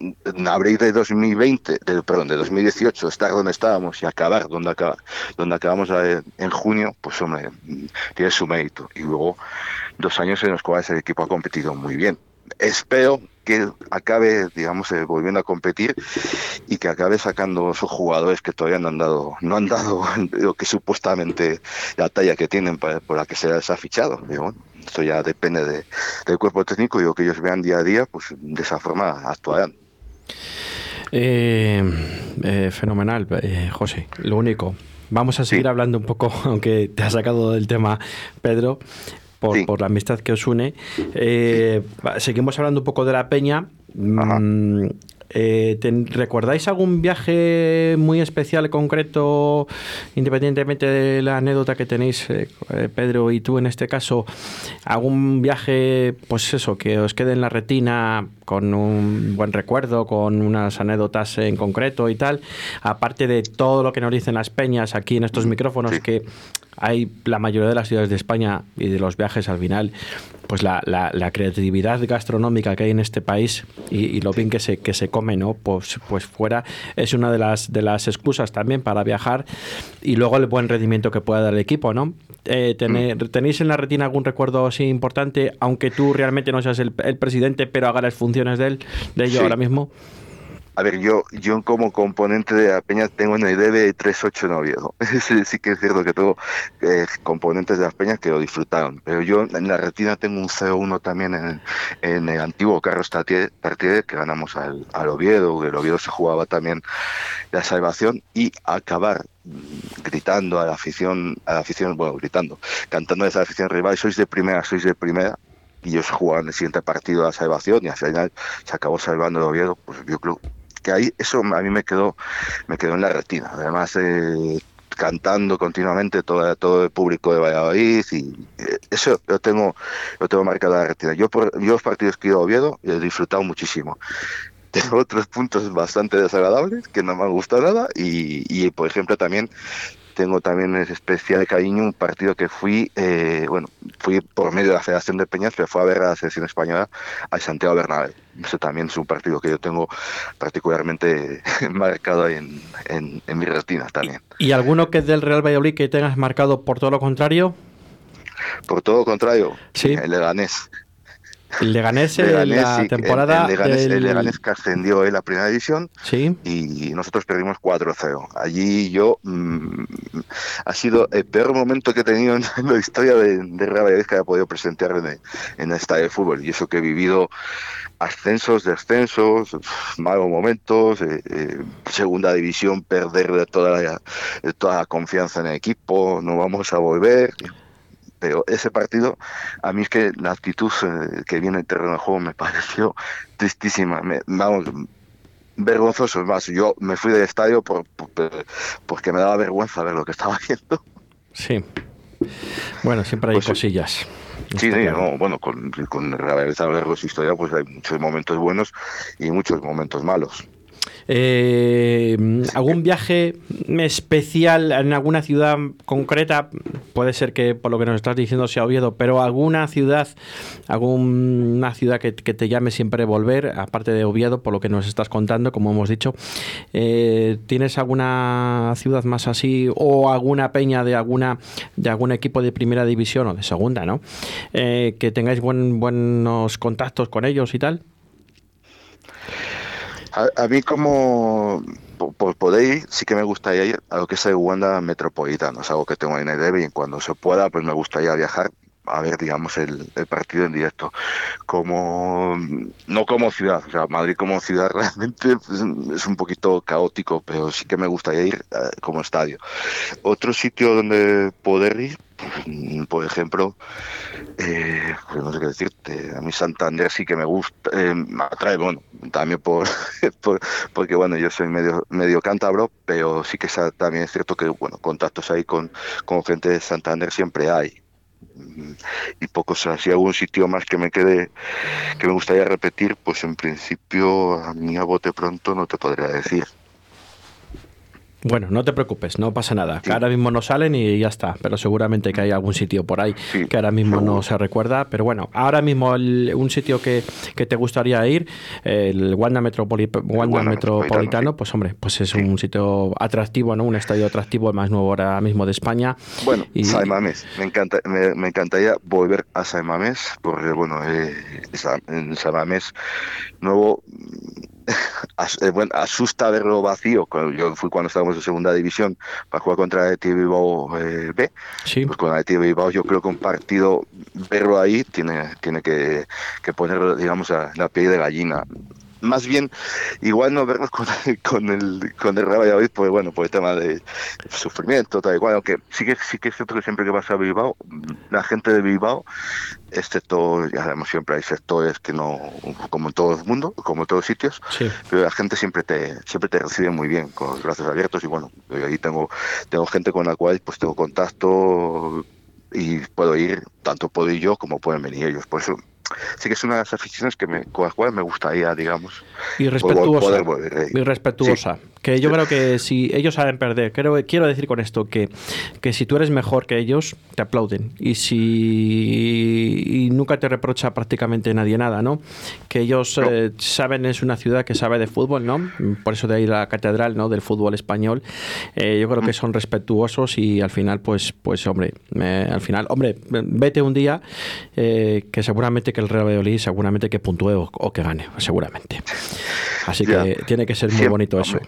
en abril de 2020, de, perdón, de 2018, estar donde estábamos y acabar donde, acaba, donde acabamos en junio, pues hombre, tiene su mérito. Y luego dos años en los cuales el equipo ha competido muy bien. Espero que acabe, digamos, eh, volviendo a competir y que acabe sacando sus jugadores que todavía no han dado, no han dado lo que supuestamente la talla que tienen por la que se les ha fichado. esto ya depende de, del cuerpo técnico y lo que ellos vean día a día, pues de esa forma actuarán. Eh, eh, fenomenal, eh, José. Lo único, vamos a seguir hablando un poco, aunque te ha sacado del tema Pedro, por, la amistad que os une. Eh, seguimos hablando un poco de la peña. Mm, eh, ¿Recordáis algún viaje muy especial, concreto, independientemente de la anécdota que tenéis, eh, Pedro y tú en este caso? ¿Algún viaje, pues eso, que os quede en la retina con un buen recuerdo, con unas anécdotas en concreto y tal? Aparte de todo lo que nos dicen las peñas aquí en estos micrófonos, que hay la mayoría de las ciudades de España y de los viajes al final, pues la, la, creatividad gastronómica que hay en este país y, lo bien que se, que se come, ¿no? Pues, pues fuera es una de las, de las excusas también para viajar y luego el buen rendimiento que pueda dar el equipo, ¿no? Eh, mm. ¿Tenéis en la retina algún recuerdo así importante, aunque tú realmente no seas el, presidente, pero haga las funciones de él, de ello ahora mismo? A ver, yo, yo como componente de la Peña tengo una idea de 3-8 en Oviedo. sí, que es cierto que tengo eh, componentes de las Peñas que lo disfrutaron. Pero yo en la retina tengo un 0-1 también en, en, el antiguo Carlos Tartier, que ganamos al, al Oviedo. El Oviedo se jugaba también la salvación y acabar gritando a la afición, a la afición, bueno, gritando, cantando a esa afición rival, sois de primera, sois de primera, y ellos jugaban el siguiente partido a la salvación y al final se acabó salvando el Oviedo, pues yo creo que ahí eso a mí me quedó me quedó en la retina. Además eh, cantando continuamente todo, todo el público de Valladolid y eh, eso lo tengo lo tengo marcado en la retina. Yo por yo los partidos que he ido a Oviedo he disfrutado muchísimo. Tengo otros puntos bastante desagradables que no me han gustado nada y, y por ejemplo también tengo también especial cariño un partido que fui, eh, bueno, fui por medio de la Federación de Peñas, pero fue a ver a la selección española a Santiago Bernabéu. Eso también es un partido que yo tengo particularmente marcado en, en, en mi retina también. ¿Y alguno que es del Real Valladolid que tengas marcado por todo lo contrario? Por todo lo contrario, sí. el Leganés. El Leganés, en la temporada. El, Leganés, que ascendió en la primera división ¿Sí? y nosotros perdimos 4-0. Allí yo. Mm, ha sido el peor momento que he tenido en la historia de, de Real que haya podido presentar en, en estadio de fútbol. Y eso que he vivido ascensos, descensos, malos momentos, eh, eh, segunda división, perder de toda, la, de toda la confianza en el equipo, no vamos a volver pero ese partido, a mí es que la actitud eh, que viene el terreno de juego me pareció tristísima. Me, vamos, vergonzoso. Más, yo me fui del estadio por, porque me daba vergüenza ver lo que estaba haciendo. Sí. Bueno, siempre hay pues cosillas. Sí, sí bueno, con, con la historia, pues hay muchos momentos buenos y muchos momentos malos. Eh, ¿Algún viaje especial en alguna ciudad concreta? Puede ser que por lo que nos estás diciendo sea Oviedo, pero alguna ciudad, alguna ciudad que, te llame siempre volver, aparte de Oviedo, por lo que nos estás contando, como hemos dicho. Eh, ¿Tienes alguna ciudad más así o alguna peña de alguna de algún equipo de primera división o de segunda, ¿no? Eh, que tengáis buen, buenos contactos con ellos y tal. A, mí como por, poder sí que me gustaría ir a lo que es el Wanda Metropolitano, es algo que tengo en el debe y cuando se pueda pues me gustaría viajar a ver, digamos, el, partido en directo. Como, no como ciudad, o sea, Madrid como ciudad realmente pues, es un poquito caótico, pero sí que me gustaría ir eh, como estadio. Otro sitio donde poder ir, mm, por ejemplo, eh, pues no sé qué decirte, a mí Santander sí que me gusta, eh, me atrae, bueno, también por, porque bueno, yo soy medio, medio cántabro, pero sí que también es cierto que, bueno, contactos ahí con, con gente de Santander siempre hay y pocos si algún sitio más que me quede que me gustaría repetir pues en principio a mí a bote pronto no te podría decir bueno, no te preocupes, no pasa nada. Que ahora mismo no salen y ya está. Pero seguramente que hay algún sitio por ahí que ahora mismo no se recuerda. Pero bueno, ahora mismo un sitio que, te gustaría ir, el Wanda, Metropolitano, pues hombre, pues es un sitio atractivo, ¿no? Un estadio atractivo, el más nuevo ahora mismo de España. Bueno, y... Saimames. Me, encanta, me, encantaría volver a Saimames, porque bueno, eh, en Saimames nuevo asusta verlo vacío. Yo fui cuando estábamos en segunda división para jugar contra el Bilbao eh, B. Pues con el Bilbao yo creo que un partido, verlo ahí, tiene, tiene que, que poner, digamos, la piel de gallina. Más bien, igual no vernos con, con el con el Valladolid, pues bueno, por el tema de sufrimiento, tal y cual, aunque sí que, sí que es cierto que siempre que vas a Bilbao, la gente de Bilbao, excepto, ya sabemos, siempre hay sectores que no, como en todo el mundo, como en todos sitios, pero la gente siempre te siempre te recibe muy bien, con los brazos abiertos, y bueno, ahí tengo, tengo gente con la cual pues tengo contacto y puedo ir, tanto puedo ir yo como pueden venir ellos, por eso sí que es una de las aficiones que me, con las cuales me gustaría, digamos, y respetuosa. y respetuosa. Que yo creo que si ellos saben perder, creo, quiero decir con esto que, que si tú eres mejor que ellos, te aplauden. Y si y nunca te reprocha prácticamente nadie nada, ¿no? Que ellos eh, saben, es una ciudad que sabe de fútbol, ¿no? Por eso de ahí la catedral, ¿no? Del fútbol español. Eh, yo creo que mm. son respetuosos y al final, pues, pues hombre, al final, hombre, vete un día eh, que seguramente que el Real Valladolid, seguramente que puntúe o, que gane, seguramente. Así que tiene que ser muy bonito eso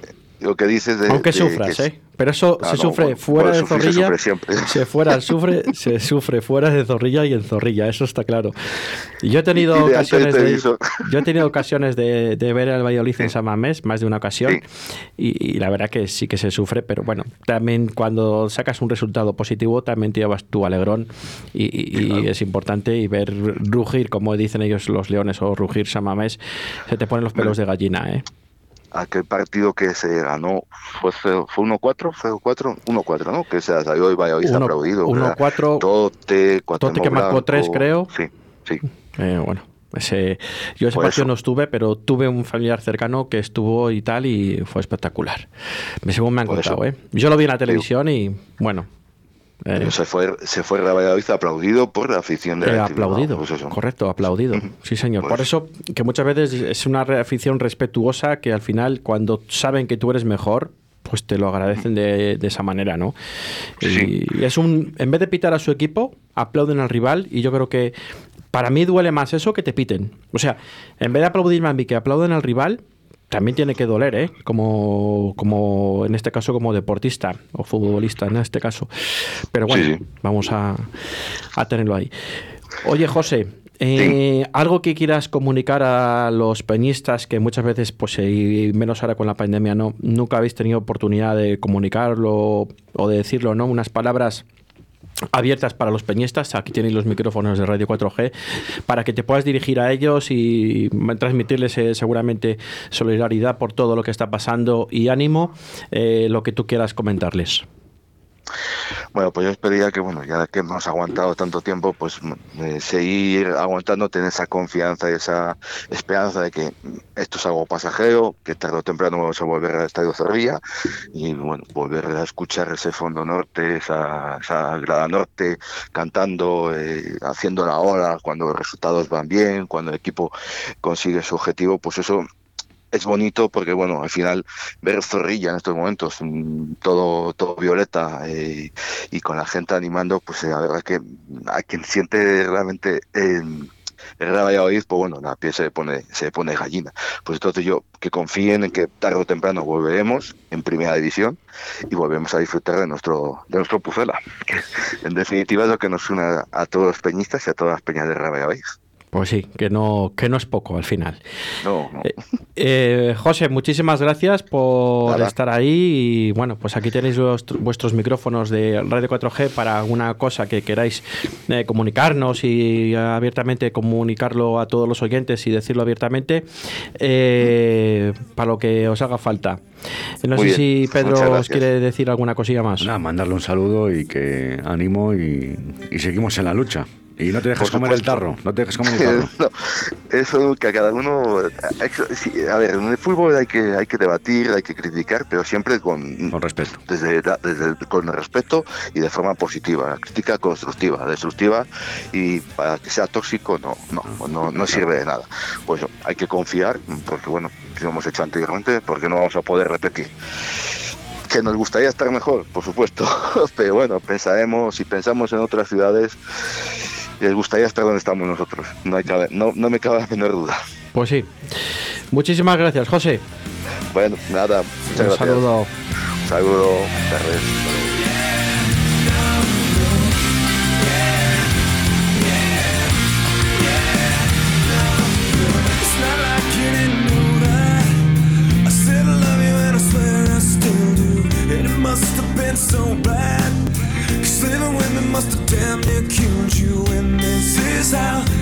lo que dices de, aunque sufras eh pero eso se sufre fuera de zorrilla se, fuera sufre se sufre fuera de zorrilla y en zorrilla eso está claro. Yo he tenido ocasiones de, yo he tenido ocasiones de, ver al Valladolid en San Mamés más de una ocasión y, la verdad que sí que se sufre pero bueno también cuando sacas un resultado positivo también te llevas tu alegrón y, es importante y ver rugir como dicen ellos los leones o rugir San Mamés se te ponen los pelos de gallina eh aquel partido que se ganó fue, fue 1-4, fue 4, 1-4, ¿no? Que se salió y vaya Uno, aplaudido. 1-4. Tote, Tote que marcó 3, creo. Sí, sí. Eh, bueno. Ese, yo ese partido no estuve, pero tuve un familiar cercano que estuvo y tal, y fue espectacular. Según me han contado, ¿eh? Yo lo vi en la televisión y, bueno, eh, se fue, se fue Valladolid aplaudido por la afición de la Aplaudido, pues correcto, aplaudido. Sí, señor. por pues eso que muchas veces es una afición respetuosa que al final, cuando saben que tú eres mejor, pues te lo agradecen de, esa manera, ¿no? Y es un. En vez de pitar a su equipo, aplauden al rival y yo creo que para mí duele más eso que te piten. O sea, en vez de aplaudirme a mí que aplauden al rival, también tiene que doler, ¿eh? Como, como en este caso como deportista o futbolista en este caso. Pero bueno, vamos a, tenerlo ahí. Oye, José, eh, algo que quieras comunicar a los peñistas que muchas veces, pues y menos ahora con la pandemia, no, nunca habéis tenido oportunidad de comunicarlo o de decirlo, ¿no? Unas palabras abiertas para los peñistas. Aquí tenéis los micrófonos de Radio 4G para que te puedas dirigir a ellos y transmitirles eh, seguramente solidaridad por todo lo que está pasando y ánimo, eh, lo que tú quieras comentarles. Bueno, pues yo esperaría que, bueno, ya que hemos aguantado tanto tiempo, pues eh, seguir aguantando, tener esa confianza y esa esperanza de que esto es algo pasajero, que tarde o temprano vamos a volver al Estadio Zorrilla y, bueno, volver a escuchar ese fondo norte, esa, esa grada norte, cantando, eh, haciendo la hora cuando los resultados van bien, cuando el equipo consigue su objetivo, pues eso es bonito porque, bueno, al final ver Zorrilla en estos momentos, mm, todo, todo violeta eh, y con la gente animando, pues eh, la verdad que a quien siente realmente el Real Valladolid, pues bueno, la piel se pone, se pone gallina. Pues entonces yo que confíen en que tarde o temprano volveremos en primera división y volvemos a disfrutar de nuestro, de nuestro Pucela, en definitiva es lo que nos une a todos los peñistas y a todas las peñas de Real Valladolid. Pues sí, que no, que no es poco al final. No, eh, eh, José, muchísimas gracias por estar ahí. Y bueno, pues aquí tenéis vuestros micrófonos de Radio 4G para alguna cosa que queráis eh, comunicarnos y abiertamente comunicarlo a todos los oyentes y decirlo abiertamente para lo que os haga falta. No sé si Pedro os quiere decir alguna cosilla más. Nada, mandarle un saludo y que ánimo y seguimos en la lucha. Y no te dejas comer el tarro, no te dejas comer el tarro. no, eso que a cada uno... a ver, en el fútbol hay que, hay que debatir, hay que criticar, pero siempre con... Con respeto. Desde, desde con respeto y de forma positiva. crítica constructiva, destructiva y para que sea tóxico no, no, no, no sirve de nada. Pues hay que confiar, porque bueno, lo hemos hecho anteriormente, porque no vamos a poder repetir que nos gustaría estar mejor, por supuesto, pero bueno, pensaremos, si pensamos en otras ciudades, les gustaría estar donde estamos nosotros. No, hay no, no me cabe la menor duda. Pues sí. Muchísimas gracias, José. Bueno, nada. Muchas Un saludo. Un saludo. never sound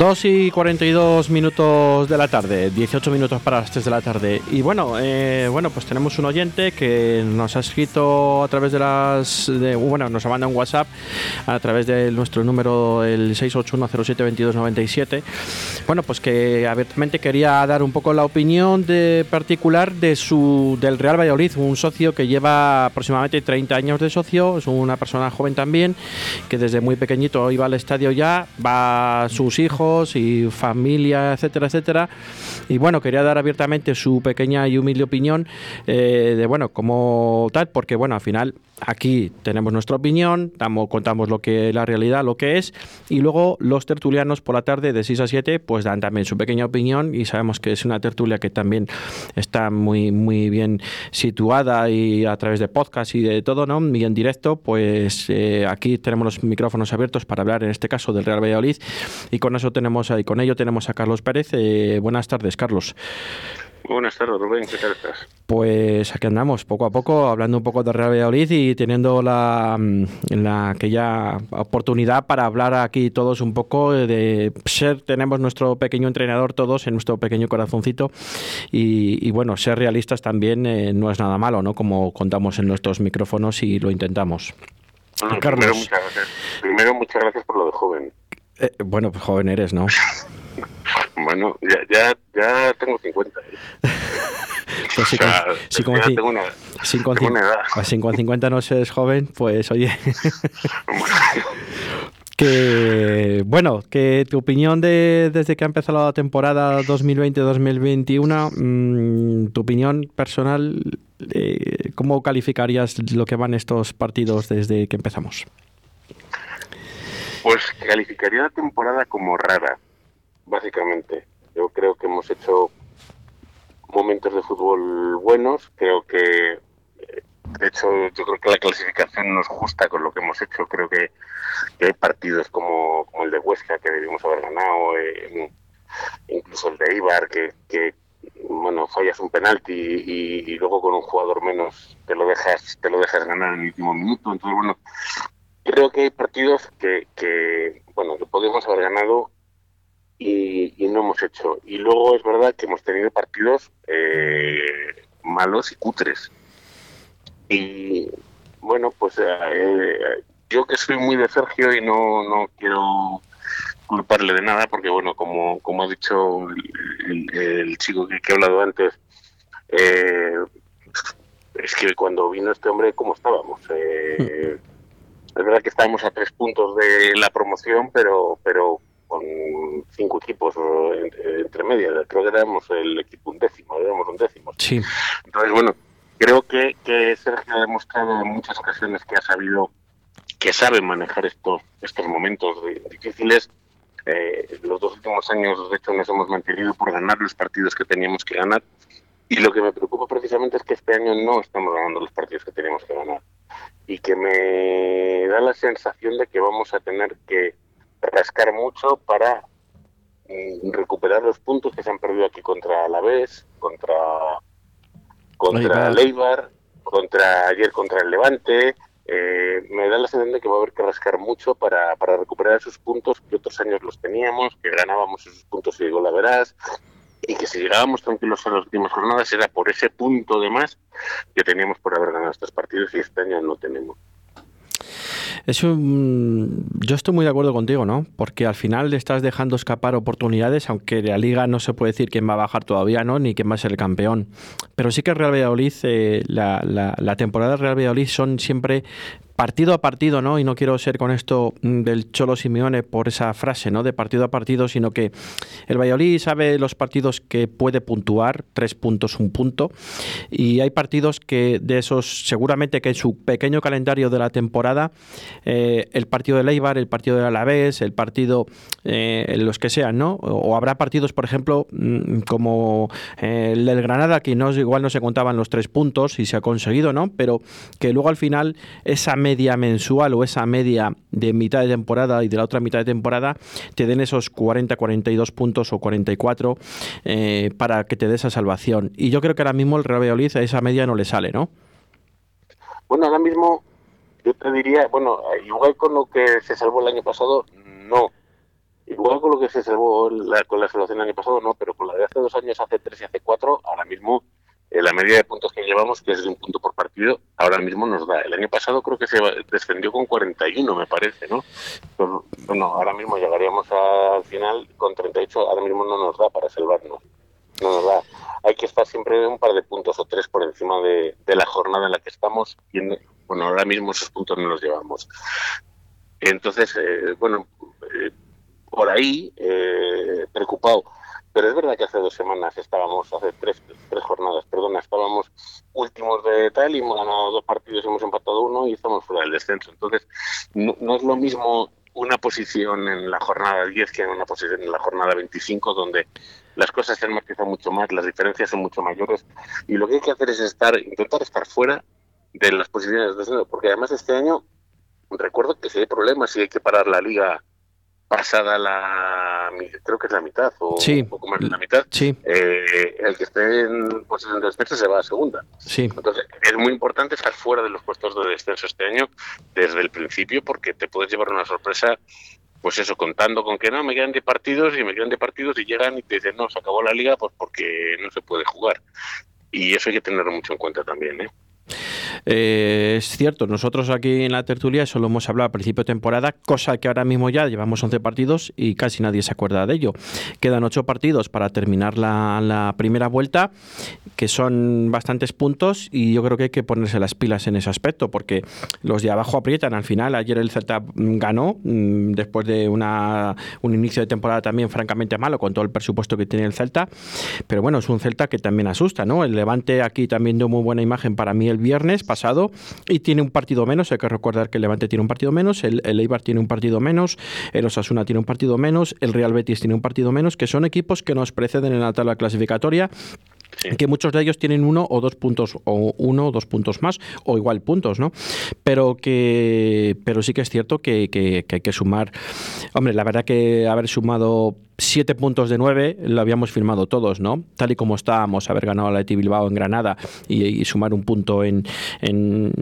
2 y 42 minutos de la tarde, 18 minutos para las 3 de la tarde. Y bueno, eh, bueno, pues tenemos un oyente que nos ha escrito a través de las. De, bueno, nos ha mandado un WhatsApp a través de nuestro número, el 681072297. Bueno, pues que abiertamente quería dar un poco la opinión de particular de su del Real Valladolid, un socio que lleva aproximadamente 30 años de socio, es una persona joven también, que desde muy pequeñito iba al estadio ya, va a sus hijos y familia, etcétera, etcétera. Y bueno, quería dar abiertamente su pequeña y humilde opinión eh, de, bueno, como tal, porque bueno, al final aquí tenemos nuestra opinión, damos, contamos lo que la realidad, lo que es, y luego los tertulianos por la tarde de 6 a 7 pues dan también su pequeña opinión y sabemos que es una tertulia que también está muy, muy bien situada y a través de podcast y de todo, ¿no? Y en directo, pues eh, aquí tenemos los micrófonos abiertos para hablar en este caso del Real Valladolid y con eso tenemos y con ello tenemos a Carlos Pérez. Eh, buenas tardes, Carlos. Buenas tardes, Rubén, ¿qué tal estás? Pues aquí andamos, poco a poco, hablando un poco de Real Valladolid y teniendo la, mm, la aquella oportunidad para hablar aquí todos un poco de ser, tenemos nuestro pequeño entrenador todos en nuestro pequeño corazoncito y, y bueno, ser realistas también eh, no es nada malo, ¿no? Como contamos en nuestros micrófonos y lo intentamos. Bueno, Carlos. Primero muchas, gracias. primero, muchas gracias por lo de joven. Eh, bueno, pues joven eres, ¿no? Bueno, ya, ya, ya tengo 50. ¿eh? Pues si O sea, con, si tengo una, si con tengo cin- una edad. si con 50 no es joven, pues oye. Que bueno, que tu opinión de desde que ha empezado la temporada 2020-2021, mm, tu opinión personal, eh, ¿cómo calificarías lo que van estos partidos desde que empezamos? Pues calificaría la temporada como rara, básicamente. Yo creo que hemos hecho momentos de fútbol buenos. Creo que, eh, de hecho, yo creo que la clasificación no es justa con lo que hemos hecho. Creo que, hay partidos como, el de Huesca que debimos haber ganado, eh, incluso el de Ibar, que, que bueno, fallas un penalti y, y luego con un jugador menos te lo dejas, te lo dejas ganar en el último minuto. Entonces, bueno, creo que hay partidos que, que bueno, que podemos haber ganado y, y no hemos hecho. Y luego es verdad que hemos tenido partidos eh, malos y cutres. Y bueno, pues eh, yo que soy muy de Sergio y no, no quiero culparle de nada, porque bueno, como, como ha dicho el, el- el chico que, que ha hablado antes, eh, es que cuando vino este hombre, ¿cómo estábamos? Eh, es verdad que estábamos a tres puntos de la promoción, pero pero con cinco equipos en- entre medias. Creo que éramos el equipo undécimo, éramos undécimos. Sí, Entonces, bueno, creo que, que Sergio ha demostrado en muchas ocasiones que ha sabido, que sabe manejar estos, estos momentos di- difíciles. Eh, los dos últimos años, de hecho, nos hemos mantenido por ganar los partidos que teníamos que ganar. Y lo que me preocupa precisamente es que este año no estamos ganando los partidos que teníamos que ganar. Y que me da la sensación de que vamos a tener que rascar mucho para mm, recuperar los puntos que se han perdido aquí contra Alavés, contra contra Eibar. Leibar, contra ayer contra el Levante. Eh, me da la sensación de que va a haber que rascar mucho para, para recuperar esos puntos que otros años los teníamos, que ganábamos esos puntos y digo la verás, y que si llegábamos tranquilos a las últimas jornadas era por ese punto de más que teníamos por haber ganado estos partidos y este año no tenemos. Es un- yo estoy muy de acuerdo contigo, ¿no? Porque al final le estás dejando escapar oportunidades, aunque la liga no se puede decir quién va a bajar todavía, ¿no? Ni quién va a ser el campeón. Pero sí que Real Valladolid, eh, la, la- la temporada del Real Valladolid son siempre partido a partido, ¿no? Y no quiero ser con esto mm, del Cholo Simeone por esa frase, ¿no? De partido a partido, sino que el Valladolid sabe los partidos que puede puntuar, tres puntos, un punto, y hay partidos que de esos, seguramente que en su pequeño calendario de la temporada, eh, el partido de Leibar, el partido de Alavés, el partido, eh, los que sean, ¿no? O, habrá partidos, por ejemplo, mm, como eh, el del Granada, que igual no se contaban los tres puntos y se ha conseguido, ¿no? Pero que luego al final esa media mensual o esa media de mitad de temporada y de la otra mitad de temporada te den esos 40, 42 puntos o 44 eh, para que te dé esa salvación. Y yo creo que ahora mismo el Real Valladolid a esa media no le sale, ¿no? Bueno, ahora mismo yo te diría, bueno, igual con lo que se salvó el año pasado, no. Igual con lo que se salvó la- con la salvación el año pasado, no, pero con la de hace dos años, hace tres y hace cuatro, ahora mismo la media de puntos que llevamos, que es de un punto por partido, ahora mismo nos da. El año pasado creo que se descendió con 41, me parece, ¿no? Bueno, ahora mismo llegaríamos al final con 38, ahora mismo no nos da para salvarnos. No nos da. Hay que estar siempre un par de puntos o tres por encima de, la jornada en la que estamos. Y en- bueno, ahora mismo esos puntos no los llevamos. Entonces, eh, bueno, eh, por ahí, eh, preocupado. Pero es verdad que hace dos semanas estábamos, hace tres, tres jornadas, perdona, estábamos últimos de tal y hemos ganado dos partidos, hemos empatado uno y estamos fuera del descenso. Entonces, no, es lo mismo una posición en la jornada 10 que en una posición en la jornada 25, donde las cosas se han matizado mucho más, las diferencias son mucho mayores y lo que hay que hacer es estar, intentar estar fuera de las posiciones de descenso, porque además este año recuerdo que si hay problemas, si hay que parar la liga pasada la creo que es la mitad o Sí. un poco más de la mitad Sí, eh, el que esté en posición de descenso se va a segunda sí. entonces es muy importante estar fuera de los puestos de descenso este año desde el principio porque te puedes llevar una sorpresa pues eso contando con que no me quedan 10 partidos y me quedan 10 partidos y llegan y te dicen no se acabó la liga pues porque no se puede jugar y eso hay que tenerlo mucho en cuenta también ¿eh? Eh, es cierto, nosotros aquí en la tertulia eso lo hemos hablado a principio de temporada, cosa que ahora mismo ya llevamos 11 partidos y casi nadie se acuerda de ello. Quedan 8 partidos para terminar la, la primera vuelta, que son bastantes puntos y yo creo que hay que ponerse las pilas en ese aspecto, porque los de abajo aprietan al final. Ayer el Celta mm, ganó mm, después de una, un inicio de temporada también francamente malo con todo el presupuesto que tiene el Celta, pero bueno, es un Celta que también asusta, ¿no? El Levante aquí también dio muy buena imagen para mí el viernes pasado y tiene un partido menos, hay que recordar que el Levante tiene un partido menos, el, el Eibar tiene un partido menos, el Osasuna tiene un partido menos, el Real Betis tiene un partido menos, que son equipos que nos preceden en la tabla clasificatoria que muchos de ellos tienen uno o dos puntos o uno o dos puntos más o igual puntos, ¿no? Pero que pero sí que es cierto que, que- hay que sumar. Hombre, la verdad que haber sumado siete puntos de nueve lo habíamos firmado todos, ¿no? Tal y como estábamos, haber ganado a la Eti Bilbao en Granada y, sumar un punto en, en-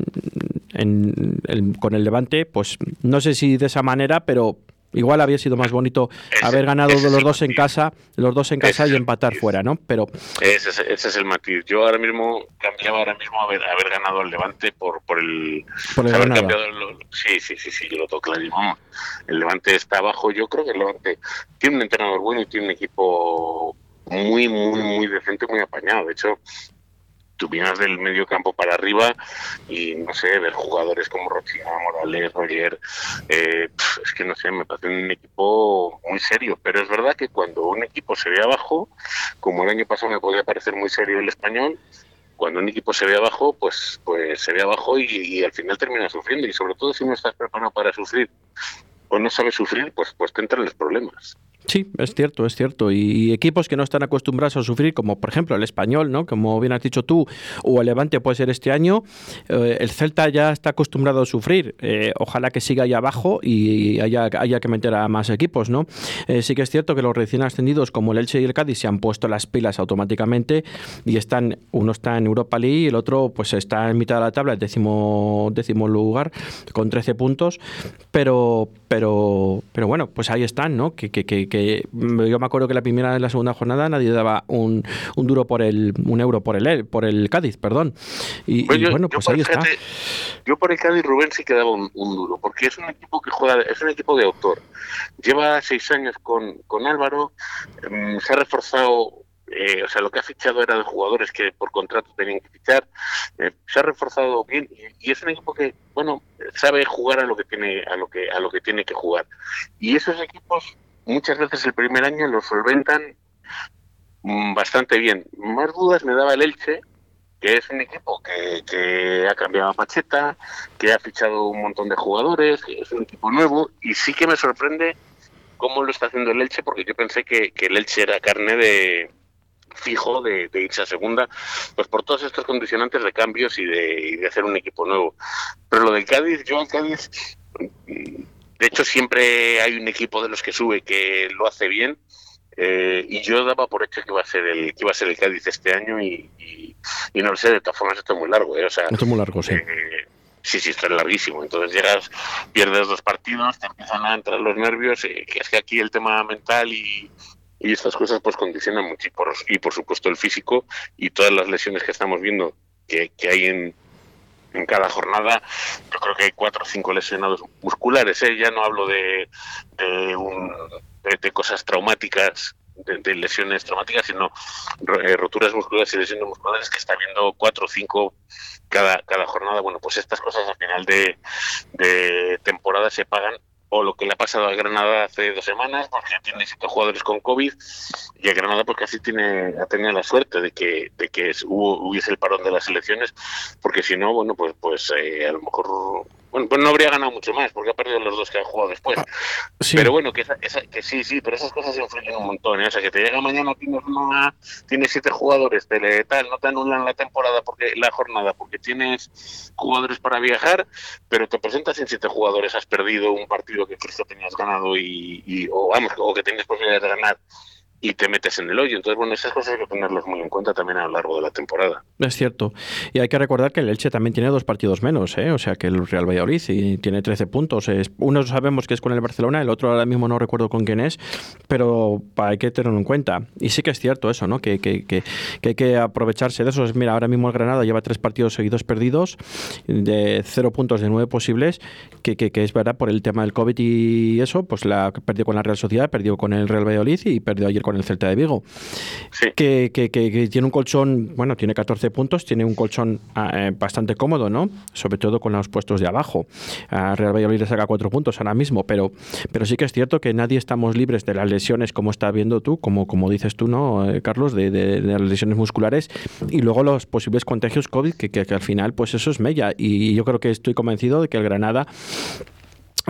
en con el Levante, pues no sé si de esa manera, pero igual había sido más bonito Ese- haber ganado los dos en casa, los dos en casa y empatar fuera, ¿no? Pero Ese es, ese es el matiz. Yo ahora mismo cambiaba ahora mismo haber, haber ganado al Levante por, por el, Por el haber cambiado sí, sí, sí, sí, yo lo tengo clarísimo. El Levante está abajo. Yo creo que el Levante tiene un entrenador bueno y tiene un equipo muy, muy, muy decente, muy apañado. De hecho, tú vienes del medio campo para arriba y no sé, ver jugadores como Rochina, Morales, Roger, eh, es que no sé, me parece un equipo muy serio. Pero es verdad que cuando un equipo se ve abajo, como el año pasado me podía parecer muy serio el español, cuando un equipo se ve abajo, pues, pues se ve abajo y, y al final termina sufriendo. Y sobre todo si no estás preparado para sufrir o no sabes sufrir, pues, pues te entran los problemas. Sí, es cierto, es cierto. Y equipos que no están acostumbrados a sufrir, como por ejemplo el español, ¿no? Como bien has dicho tú, o el Levante puede ser este año, eh, el Celta ya está acostumbrado a sufrir. Eh, ojalá que siga ahí abajo y haya, que meter a más equipos, ¿no? Eh, sí que es cierto que los recién ascendidos, como el Elche y el Cádiz, se han puesto las pilas automáticamente y están, uno está en Europa League y el otro pues está en mitad de la tabla, el décimo, décimo lugar, con 13 puntos, pero, pero, pero bueno, pues ahí están, ¿no? Que, que, que, que yo me acuerdo que la primera y la segunda jornada nadie daba un, un duro por el, un euro por el por el Cádiz, perdón. Y, y yo- bueno, yo pues ahí el está. Yo por el Cádiz Rubén sí que daba un, un duro, porque es un equipo que juega, es un equipo de autor. Lleva seis años con, con Álvaro, mm, se ha reforzado eh, o sea, lo que ha fichado era de jugadores que por contrato tenían que fichar. Eh, se ha reforzado bien y, es un equipo que, bueno, sabe jugar a lo que tiene, a lo que, a lo que tiene que jugar. Y esos equipos muchas veces el primer año los solventan mm, bastante bien. Más dudas me daba el Elche, que es un equipo que, que ha cambiado a Pacheta, que ha fichado un montón de jugadores, que es un equipo nuevo, y sí que me sorprende cómo lo está haciendo el Elche, porque yo pensé que el Elche era carne de fijo de, de irse a segunda, pues por todos estos condicionantes de cambios y de, y de hacer un equipo nuevo. Pero lo del Cádiz, yo al Cádiz, de hecho siempre hay un equipo de los que sube que lo hace bien, eh, y yo daba por hecho que iba a ser el que iba a ser el Cádiz este año y, y, y no lo sé, de todas formas esto es muy largo, ¿eh? o sea, Esto es muy largo, sí. eh, sí, sí, esto es larguísimo. Entonces llegas, pierdes dos partidos, te empiezan a entrar los nervios, eh, que es que aquí el tema mental y, y estas cosas pues condicionan mucho y por, y por supuesto el físico y todas las lesiones que estamos viendo que, que hay en, en cada jornada, yo creo que hay cuatro o cinco lesionados musculares, ¿eh? ya no hablo de, de, un- de- de cosas traumáticas, de, lesiones traumáticas, sino eh, roturas musculares y lesiones musculares que está viendo cuatro o cinco cada, cada jornada. Bueno, pues estas cosas al final de, de temporada se pagan o lo que le ha pasado a Granada hace dos semanas, porque tiene siete jugadores con COVID, y a Granada pues casi tiene, ha tenido la suerte de que, de que hubo, hubiese el parón de las elecciones, porque si no, bueno, pues, pues eh, a lo mejor, bueno, pues no habría ganado mucho más, porque ha perdido los dos que han jugado después. Sí. Pero bueno, que, esa- esa- que sí, sí, pero esas cosas influyen un montón. ¿eh? O sea, que te llega mañana, tienes, una, tienes siete jugadores, te tal, no te anulan la temporada, porque la jornada, porque tienes jugadores para viajar, pero te presentas sin siete jugadores, has perdido un partido que Cristo tenías ganado y, y- o vamos, o que tenías posibilidades de ganar y te metes en el hoyo. Entonces, bueno, esas cosas hay que tenerlas muy en cuenta también a lo largo de la temporada. Es cierto. Y hay que recordar que el Elche también tiene dos partidos menos, ¿eh? o sea que el Real Valladolid y tiene 13 puntos. Uno sabemos que es con el Barcelona, el otro ahora mismo no recuerdo con quién es, pero hay que tenerlo en cuenta. Y sí que es cierto eso, ¿no? que, que, que, que hay que aprovecharse de eso. Es, Mira, ahora mismo el Granada lleva tres partidos seguidos perdidos, de cero puntos de nueve posibles, que, que es verdad por el tema del COVID y eso, pues la perdió con la Real Sociedad, perdió con el Real Valladolid y perdió ayer con el Celta de Vigo Sí. que, que- que- que tiene un colchón, bueno, tiene 14 puntos, tiene un colchón ah, eh, bastante cómodo, ¿no? Sobre todo con los puestos de abajo. A Real Valladolid le saca 4 puntos ahora mismo, pero, pero sí que es cierto que nadie estamos libres de las lesiones, como estás viendo tú, como, como dices tú, ¿no, eh, Carlos? De, de- de las lesiones musculares y luego los posibles contagios COVID, que, al final, pues eso es mella. Y yo creo que estoy convencido de que el Granada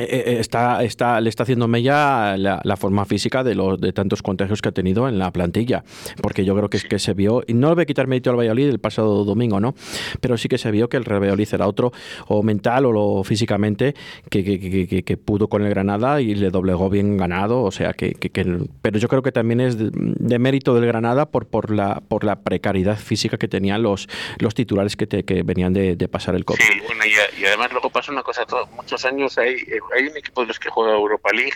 está, está, le está haciendo mella la, la forma física de los de tantos contagios que ha tenido en la plantilla. Porque yo creo que es que se vio, y no le voy a quitar mérito al Valladolid el pasado domingo, ¿no? Pero sí que se vio que el Valladolid era otro, o mental o lo, físicamente, que, que, que- que- pudo con el Granada y le doblegó bien ganado. O sea que, pero yo creo que también es de, de mérito del Granada por, por la por la precariedad física que tenían los, los titulares que, te- que venían de, de pasar el COVID. Sí, bueno, y, y además luego pasa una cosa, todo- muchos años hay, eh, hay un equipo de los que juega Europa League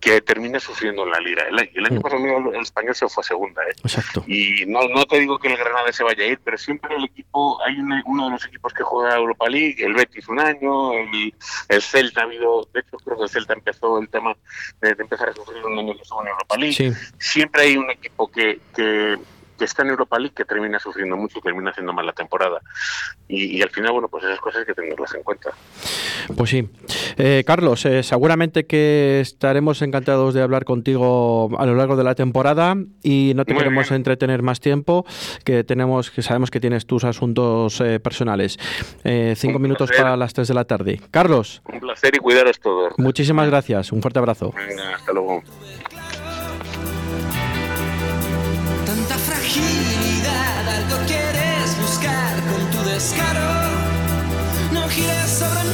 que termina sufriendo en la liga. El, año- el año Mm. pasado el español se fue a segunda, ¿eh? Exacto. Y no, no te digo que el Granada se vaya a ir, pero siempre el equipo, hay un- uno de los equipos que juega Europa League, el Betis un año, el, el Celta ha habido, de hecho creo que el Celta empezó el tema de, de empezar a sufrir un año que estuvo en Europa League. Sí. Siempre hay un equipo que, que, que está en Europa League que termina sufriendo mucho y termina haciendo mal la temporada. Y, y al final, bueno, pues esas cosas hay que tenerlas en cuenta. Pues sí. Eh, Carlos, eh, seguramente que estaremos encantados de hablar contigo a lo largo de la temporada y no te Muy queremos bien. entretener más tiempo, que tenemos que sabemos que tienes tus asuntos eh, personales. Eh, cinco Un minutos placer. para las 3 de la tarde. Carlos, Un placer y cuidaros todos. muchísimas gracias. Un fuerte abrazo. Venga, hasta luego. Descaro. No gires sobre mí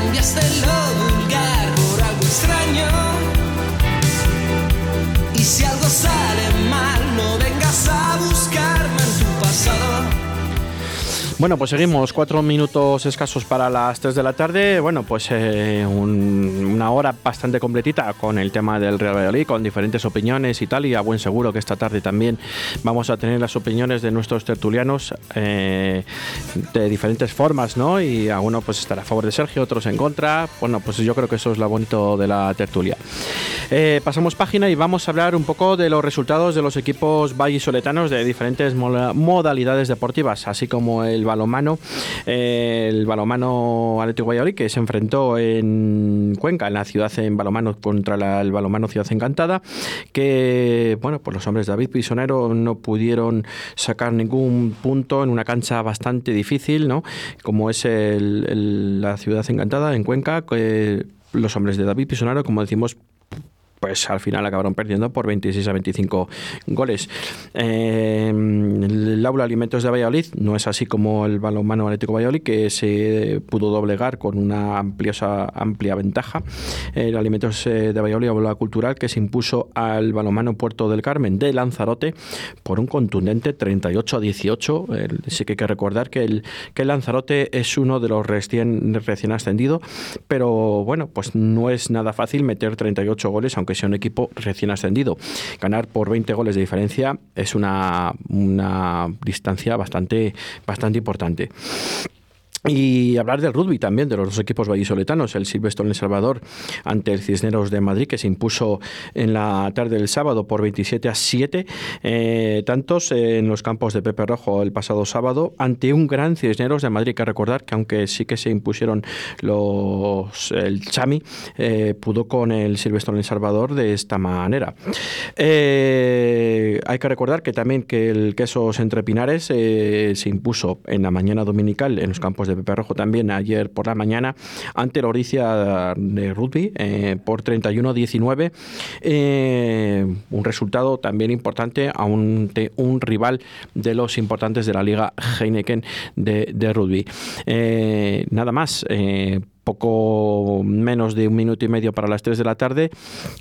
cambiaste lo vulgar por algo extraño. Bueno, pues seguimos, cuatro minutos escasos para las 3 de la tarde. Bueno, pues eh, un- una hora bastante completita con el tema del Real Valladolid, con diferentes opiniones y tal. Y a buen seguro que esta tarde también vamos a tener las opiniones de nuestros tertulianos eh, de diferentes formas, ¿no? Y algunos pues estará a favor de Sergio, otros en contra. Bueno, pues yo creo que eso es lo bonito de la tertulia. Eh, pasamos página y vamos a hablar un poco de los resultados de los equipos vallisoletanos de diferentes modalidades deportivas, así como el balomano, eh, el balomano Atlético Valladolid que se enfrentó en Cuenca, en la ciudad en balomano contra la- el balomano Ciudad Encantada, que bueno, pues los hombres de David Pisonero no pudieron sacar ningún punto en una cancha bastante difícil, ¿no? Como es el- el- la Ciudad Encantada en Cuenca, los hombres de David Pisonero, como decimos, pues al final acabaron perdiendo por 26 a 25 goles. Eh, el Aula Alimentos de Valladolid no es así como el balonmano Atlético Valladolid, que se pudo doblegar con una ampliosa, amplia ventaja. El Alimentos eh, de Valladolid, Aula Cultural, que se impuso al balonmano Puerto del Carmen de Lanzarote por un contundente 38 a 18. El- sí que hay que recordar que el, que Lanzarote es uno de los recién, recién ascendido, pero bueno, pues no es nada fácil meter 38 goles, aunque sea un equipo recién ascendido. Ganar por 20 goles de diferencia es una, una distancia bastante, bastante importante. Y hablar del rugby también, de los dos equipos vallisoletanos, el Silvestre en El Salvador ante el Cisneros de Madrid, que se impuso en la tarde del sábado por 27 a 7, eh, tantos en los campos de Pepe Rojo el pasado sábado, ante un gran Cisneros de Madrid. Que recordar que aunque sí que se impusieron los el Chami, eh, pudo con el Silvestre en El Salvador de esta manera. Eh, hay que recordar que también que el Quesos Entre Pinares eh, se impuso en la mañana dominical en los campos de Pepe Rojo también ayer por la mañana ante la Oricia de Rugby eh, por 31-19. Eh, un resultado también importante ante un rival de los importantes de la Liga Heineken de, de Rugby. Eh, nada más. Poco menos de un minuto y medio para las 3 de la tarde.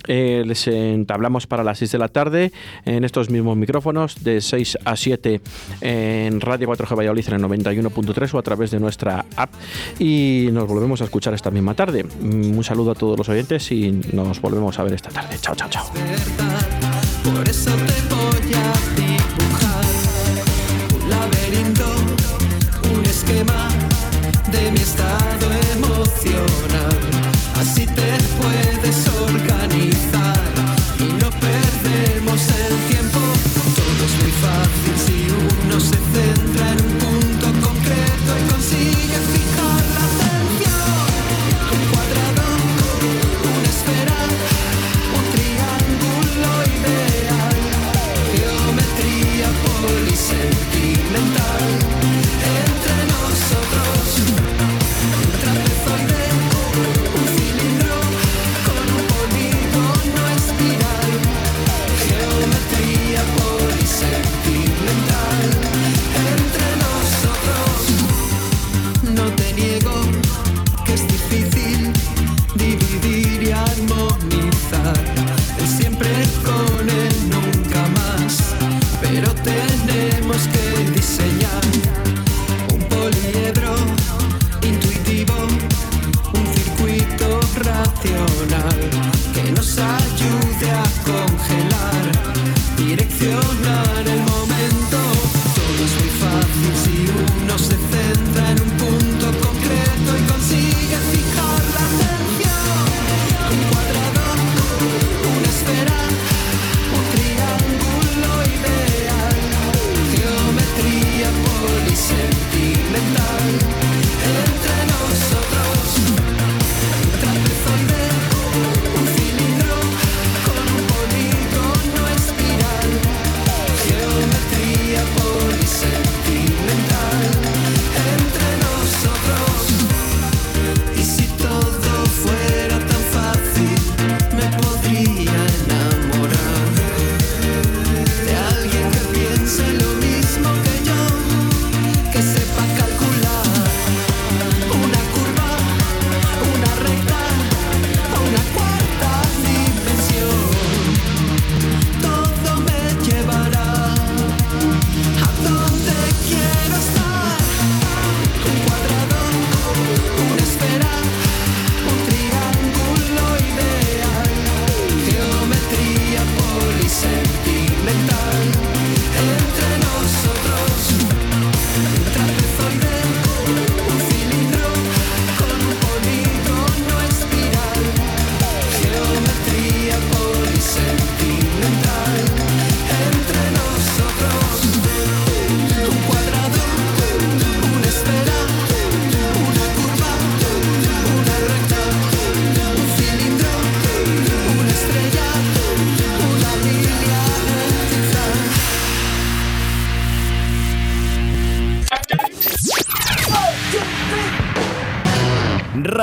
Eh, les entablamos para las 6 de la tarde en estos mismos micrófonos de 6 a 7 en Radio 4G Valladolid en el 91.3 o a través de nuestra app y nos volvemos a escuchar esta misma tarde. Mm, Un saludo a todos los oyentes y nos volvemos a ver esta tarde. Chao, chao, chao. Por eso te voy a dibujar un laberinto, un esquema de mi estado emocional. Así te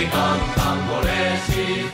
Y violetas, voces que cantan.